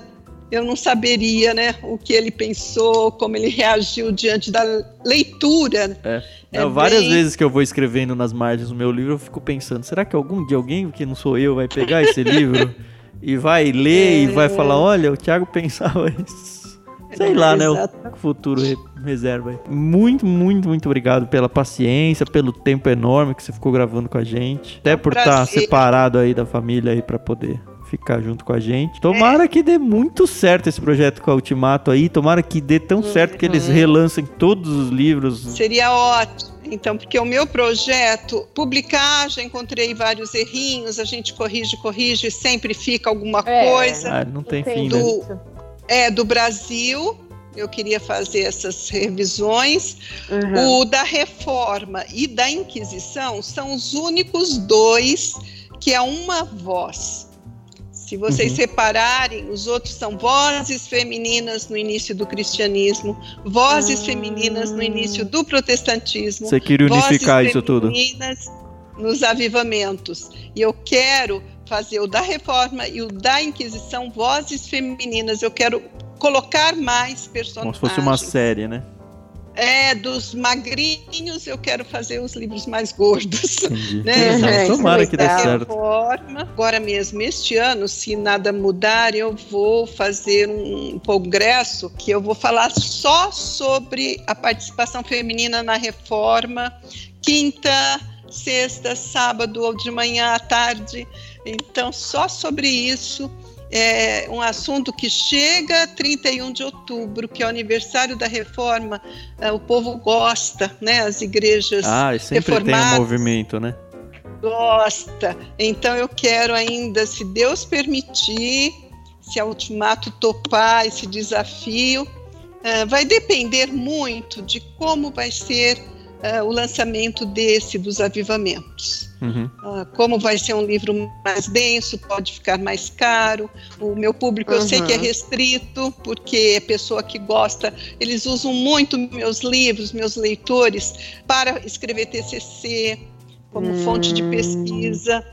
eu não saberia, né, o que ele pensou, como ele reagiu diante da leitura. É. é várias bem... vezes que eu vou escrevendo nas margens do meu livro, eu fico pensando, será que algum dia alguém que não sou eu vai pegar esse livro e vai ler é... e vai falar, olha, o Thiago pensava isso. Sei lá, né? O futuro reserva. Muito, muito, muito obrigado pela paciência, pelo tempo enorme que você ficou gravando com a gente. Até por estar tá separado aí da família aí para poder ficar junto com a gente. Tomara é. que dê muito certo esse projeto com a Ultimato aí. Tomara que dê tão certo que eles relancem todos os livros. Seria ótimo. Então, porque o meu projeto, publicar, já encontrei vários errinhos, a gente corrige, corrige, sempre fica alguma é. coisa. Ah, não tem fim, né? É, do Brasil, eu queria fazer essas revisões. Uhum. O da Reforma e da Inquisição são os únicos dois que é uma voz. Se vocês uhum. separarem, os outros são vozes femininas no início do cristianismo, vozes uhum. femininas no início do protestantismo. Você queria unificar isso tudo? Nos avivamentos. E eu quero fazer o da reforma e o da Inquisição, vozes femininas. Eu quero colocar mais personagens. Como se fosse uma série, né? É, dos magrinhos eu quero fazer os livros mais gordos. Entendi. Né? É, Tomara que dê certo. Forma. Agora mesmo, este ano, se nada mudar, eu vou fazer um congresso que eu vou falar só sobre a participação feminina na reforma, quinta, sexta, sábado ou de manhã à tarde. Então, só sobre isso é um assunto que chega 31 de outubro, que é o aniversário da reforma, é, o povo gosta, né? As igrejas ah, sempre tem um movimento, né? Gosta. Então eu quero ainda, se Deus permitir, se a Ultimato topar esse desafio, é, vai depender muito de como vai ser uh, o lançamento desse dos avivamentos. Uhum. Uh, como vai ser um livro mais denso, pode ficar mais caro. O meu público uhum. eu sei que é uhum. restrito, porque é pessoa que gosta, eles usam muito meus livros, meus leitores, para escrever TCC, como hum. fonte de pesquisa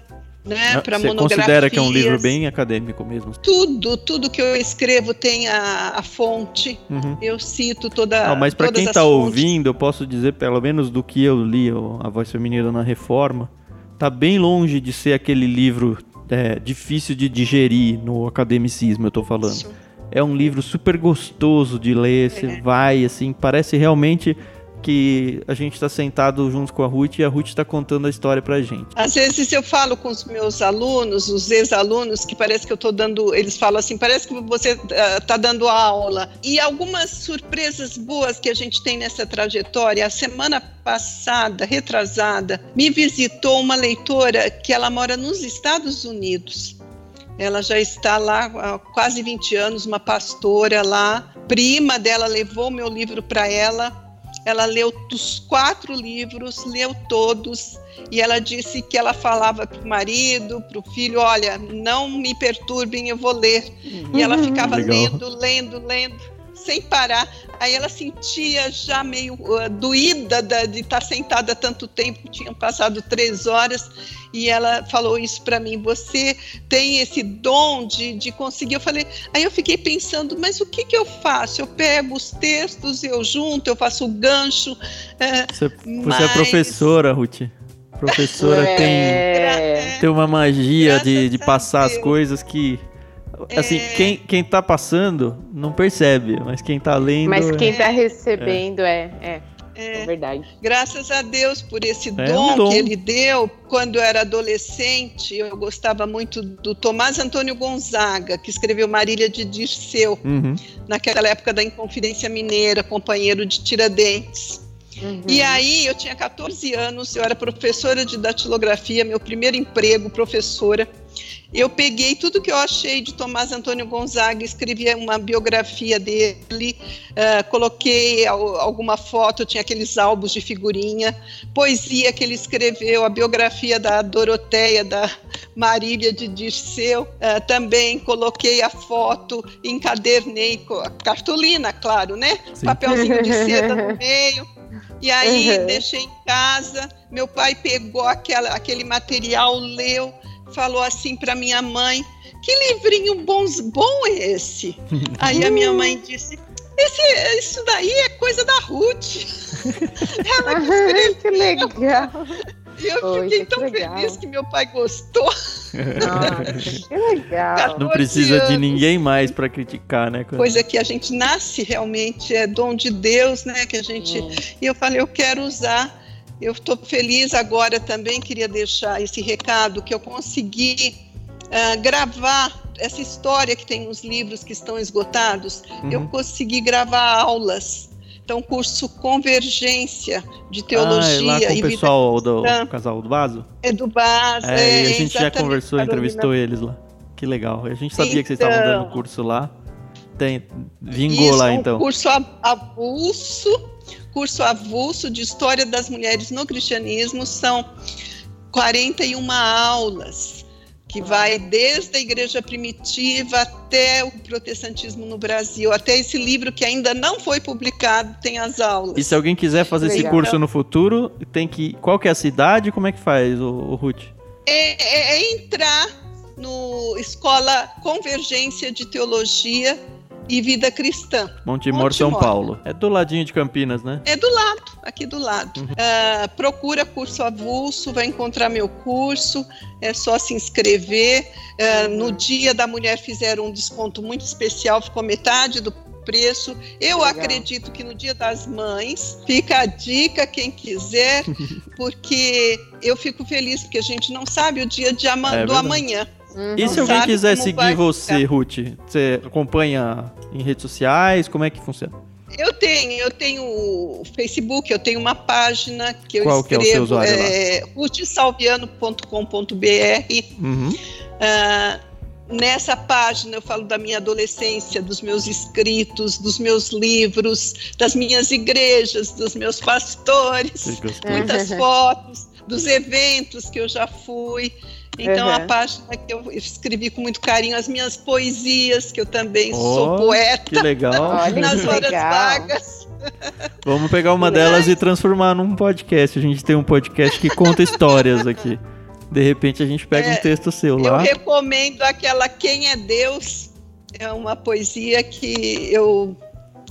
né, para Você considera que é um livro bem acadêmico mesmo? Tudo, tudo que eu escrevo tem a, a fonte. Uhum. Eu cito toda. Não, mas para quem está ouvindo, eu posso dizer pelo menos do que eu li, a voz feminina na Reforma, tá bem longe de ser aquele livro é, difícil de digerir no academicismo. Eu estou falando. Isso. É um livro super gostoso de ler. Você é. vai assim, parece realmente que a gente está sentado junto com a Ruth e a Ruth está contando a história para a gente. Às vezes eu falo com os meus alunos, os ex-alunos, que parece que eu estou dando, eles falam assim, parece que você está uh, dando aula. E algumas surpresas boas que a gente tem nessa trajetória. A semana passada, retrasada, me visitou uma leitora que ela mora nos Estados Unidos. Ela já está lá há quase 20 anos, uma pastora lá. Prima dela levou meu livro para ela ela leu os quatro livros, leu todos, e ela disse que ela falava para o marido, para o filho: Olha, não me perturbem, eu vou ler. Uhum. E ela uhum. ficava Legal. lendo, lendo, lendo, sem parar. Aí ela sentia já meio uh, doída de estar sentada tanto tempo, tinham passado três horas e ela falou isso para mim. Você tem esse dom de, de conseguir. Eu falei, aí eu fiquei pensando, mas o que, que eu faço? Eu pego os textos, eu junto, eu faço o gancho. É, você, mas... você é professora, Ruth. Professora é... tem, tem uma magia de, de passar as coisas que assim, é... quem, quem tá passando não percebe, mas quem tá lendo. Mas quem tá recebendo é. é. é. É, é verdade. Graças a Deus por esse é dom, um dom, que ele deu. Quando eu era adolescente, eu gostava muito do Tomás Antônio Gonzaga, que escreveu Marília de Dirceu, uhum. naquela época da Inconfidência Mineira, companheiro de Tiradentes. Uhum. E aí, eu tinha 14 anos, eu era professora de datilografia, meu primeiro emprego, professora eu peguei tudo que eu achei de Tomás Antônio Gonzaga, escrevi uma biografia dele, uh, coloquei alguma foto, tinha aqueles álbuns de figurinha, poesia que ele escreveu, a biografia da Doroteia, da Marília de Dirceu, uh, também coloquei a foto, encadernei, cartolina, claro, né? Sim. Papelzinho de seda no meio. E aí uhum. deixei em casa, meu pai pegou aquela, aquele material, leu, falou assim para minha mãe: Que livrinho bom, bom é esse? Aí a minha mãe disse: esse, Isso daí é coisa da Ruth. Ela que escreveu. que legal. E eu Poxa, fiquei tão feliz que meu pai gostou. Nossa, que legal. Não precisa de ninguém mais para criticar, né? Coisa que a gente nasce realmente, é dom de Deus, né? Que a gente. Hum. E eu falei, eu quero usar. Eu estou feliz agora também, queria deixar esse recado que eu consegui uh, gravar essa história que tem nos livros que estão esgotados. Uhum. Eu consegui gravar aulas então, curso Convergência de Teologia ah, é lá com o pessoal do casal do Vaso? É do Vaso, é, é a gente já conversou, Carolina. entrevistou eles lá. Que legal. A gente sabia então, que vocês estavam dando então. curso lá. Tem, vingou isso, lá então. Um curso avulso, curso avulso de História das Mulheres no Cristianismo são 41 aulas que vai desde a igreja primitiva até o protestantismo no Brasil, até esse livro que ainda não foi publicado tem as aulas. E se alguém quiser fazer Legal. esse curso no futuro, tem que qual que é a cidade? Como é que faz, o, o Ruth? É, é, é entrar no Escola Convergência de Teologia e Vida Cristã. Montemor, São Paulo. É do ladinho de Campinas, né? É do lado, aqui do lado. Uhum. Uh, procura curso avulso, vai encontrar meu curso, é só se inscrever. Uh. No dia da mulher fizeram um desconto muito especial, ficou metade do preço. Eu Legal. acredito que no Dia das Mães fica a dica quem quiser, porque eu fico feliz porque a gente não sabe o dia ama é do amanhã. Uhum. E se alguém quiser seguir você, ficar. Ruth? Você acompanha em redes sociais? Como é que funciona? Eu tenho, eu tenho o Facebook, eu tenho uma página que eu Qual escrevo, que é o seu usuário é, ruthsalviano.com.br. Uhum. Uh, nessa página eu falo da minha adolescência, dos meus escritos, dos meus livros, das minhas igrejas, dos meus pastores, muitas fotos, dos eventos que eu já fui. Então, uhum. a página que eu escrevi com muito carinho, as minhas poesias, que eu também oh, sou poeta. Que legal. Olha, nas horas legal. vagas. Vamos pegar uma delas e transformar num podcast. A gente tem um podcast que conta histórias aqui. De repente a gente pega é, um texto seu lá. Eu recomendo aquela Quem é Deus. É uma poesia que eu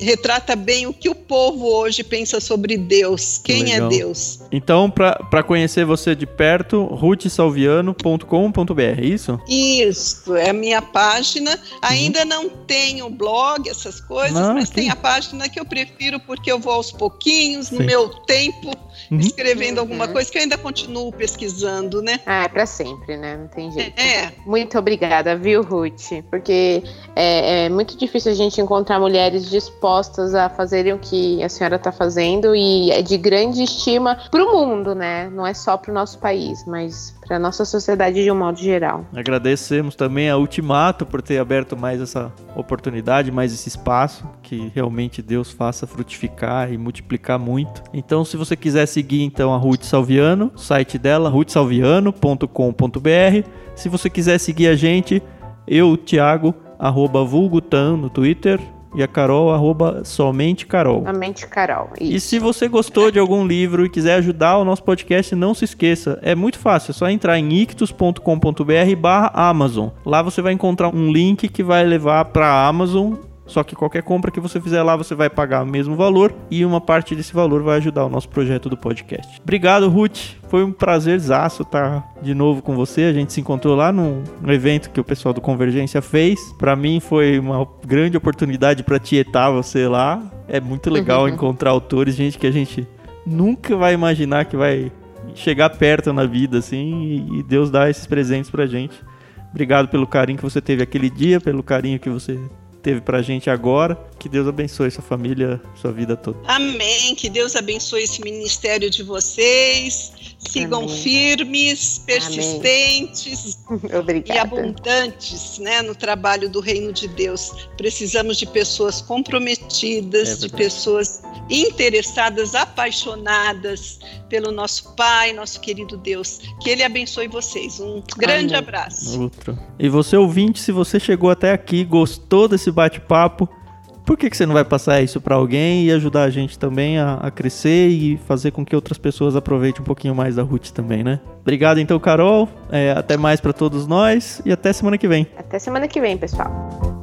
retrata bem o que o povo hoje pensa sobre Deus. Quem é Legal. é Deus? Então, para conhecer você de perto, ruthsalviano.com.br, é isso? Isso, é a minha página. Ainda uhum. não tenho blog, essas coisas, não, mas tem a página que eu prefiro porque eu vou aos pouquinhos, Sim. no meu tempo uhum. escrevendo uhum. alguma coisa que eu ainda continuo pesquisando, né? Ah, é para sempre, né? Não tem jeito. É. Muito obrigada, viu, Ruth? Porque é, é muito difícil a gente encontrar mulheres dispostas a fazerem o que a senhora está fazendo e é de grande estima para o mundo, né? Não é só para o nosso país, mas para nossa sociedade de um modo geral. Agradecemos também a Ultimato por ter aberto mais essa oportunidade, mais esse espaço, que realmente Deus faça frutificar e multiplicar muito. Então, se você quiser seguir então a Ruth Salviano, site dela ruthsalviano.com.br. Se você quiser seguir a gente, eu, Thiago, arroba vulgutan no Twitter, e a Carol, arroba somente Carol. Somente Carol. Isso. E se você gostou de algum livro e quiser ajudar o nosso podcast, não se esqueça. É muito fácil, é só entrar em ictus.com.br barra Amazon. Lá você vai encontrar um link que vai levar para a Amazon só que qualquer compra que você fizer lá, você vai pagar o mesmo valor e uma parte desse valor vai ajudar o nosso projeto do podcast. Obrigado, Ruth. Foi um prazerzaço estar de novo com você. A gente se encontrou lá num, evento que o pessoal do Convergência fez. Para mim foi uma grande oportunidade para tietar você lá. É muito legal uhum. encontrar autores, gente que a gente nunca vai imaginar que vai chegar perto na vida assim e Deus dá esses presentes pra gente. Obrigado pelo carinho que você teve aquele dia, pelo carinho que você teve pra gente agora. Que Deus abençoe sua família, sua vida toda. Amém. Que Deus abençoe esse ministério de vocês. Sigam Amém. firmes, persistentes e abundantes né, no trabalho do reino de Deus. Precisamos de pessoas comprometidas, é de pessoas interessadas, apaixonadas pelo nosso Pai, nosso querido Deus. Que Ele abençoe vocês. Um grande Amém. abraço. Outro. E você ouvinte, se você chegou até aqui, gostou desse bate-papo, por que, que você não vai passar isso para alguém e ajudar a gente também a, a, crescer e fazer com que outras pessoas aproveitem um pouquinho mais da Ruth também, né? Obrigado então, Carol. É, até mais para todos nós e até semana que vem. Até semana que vem, pessoal.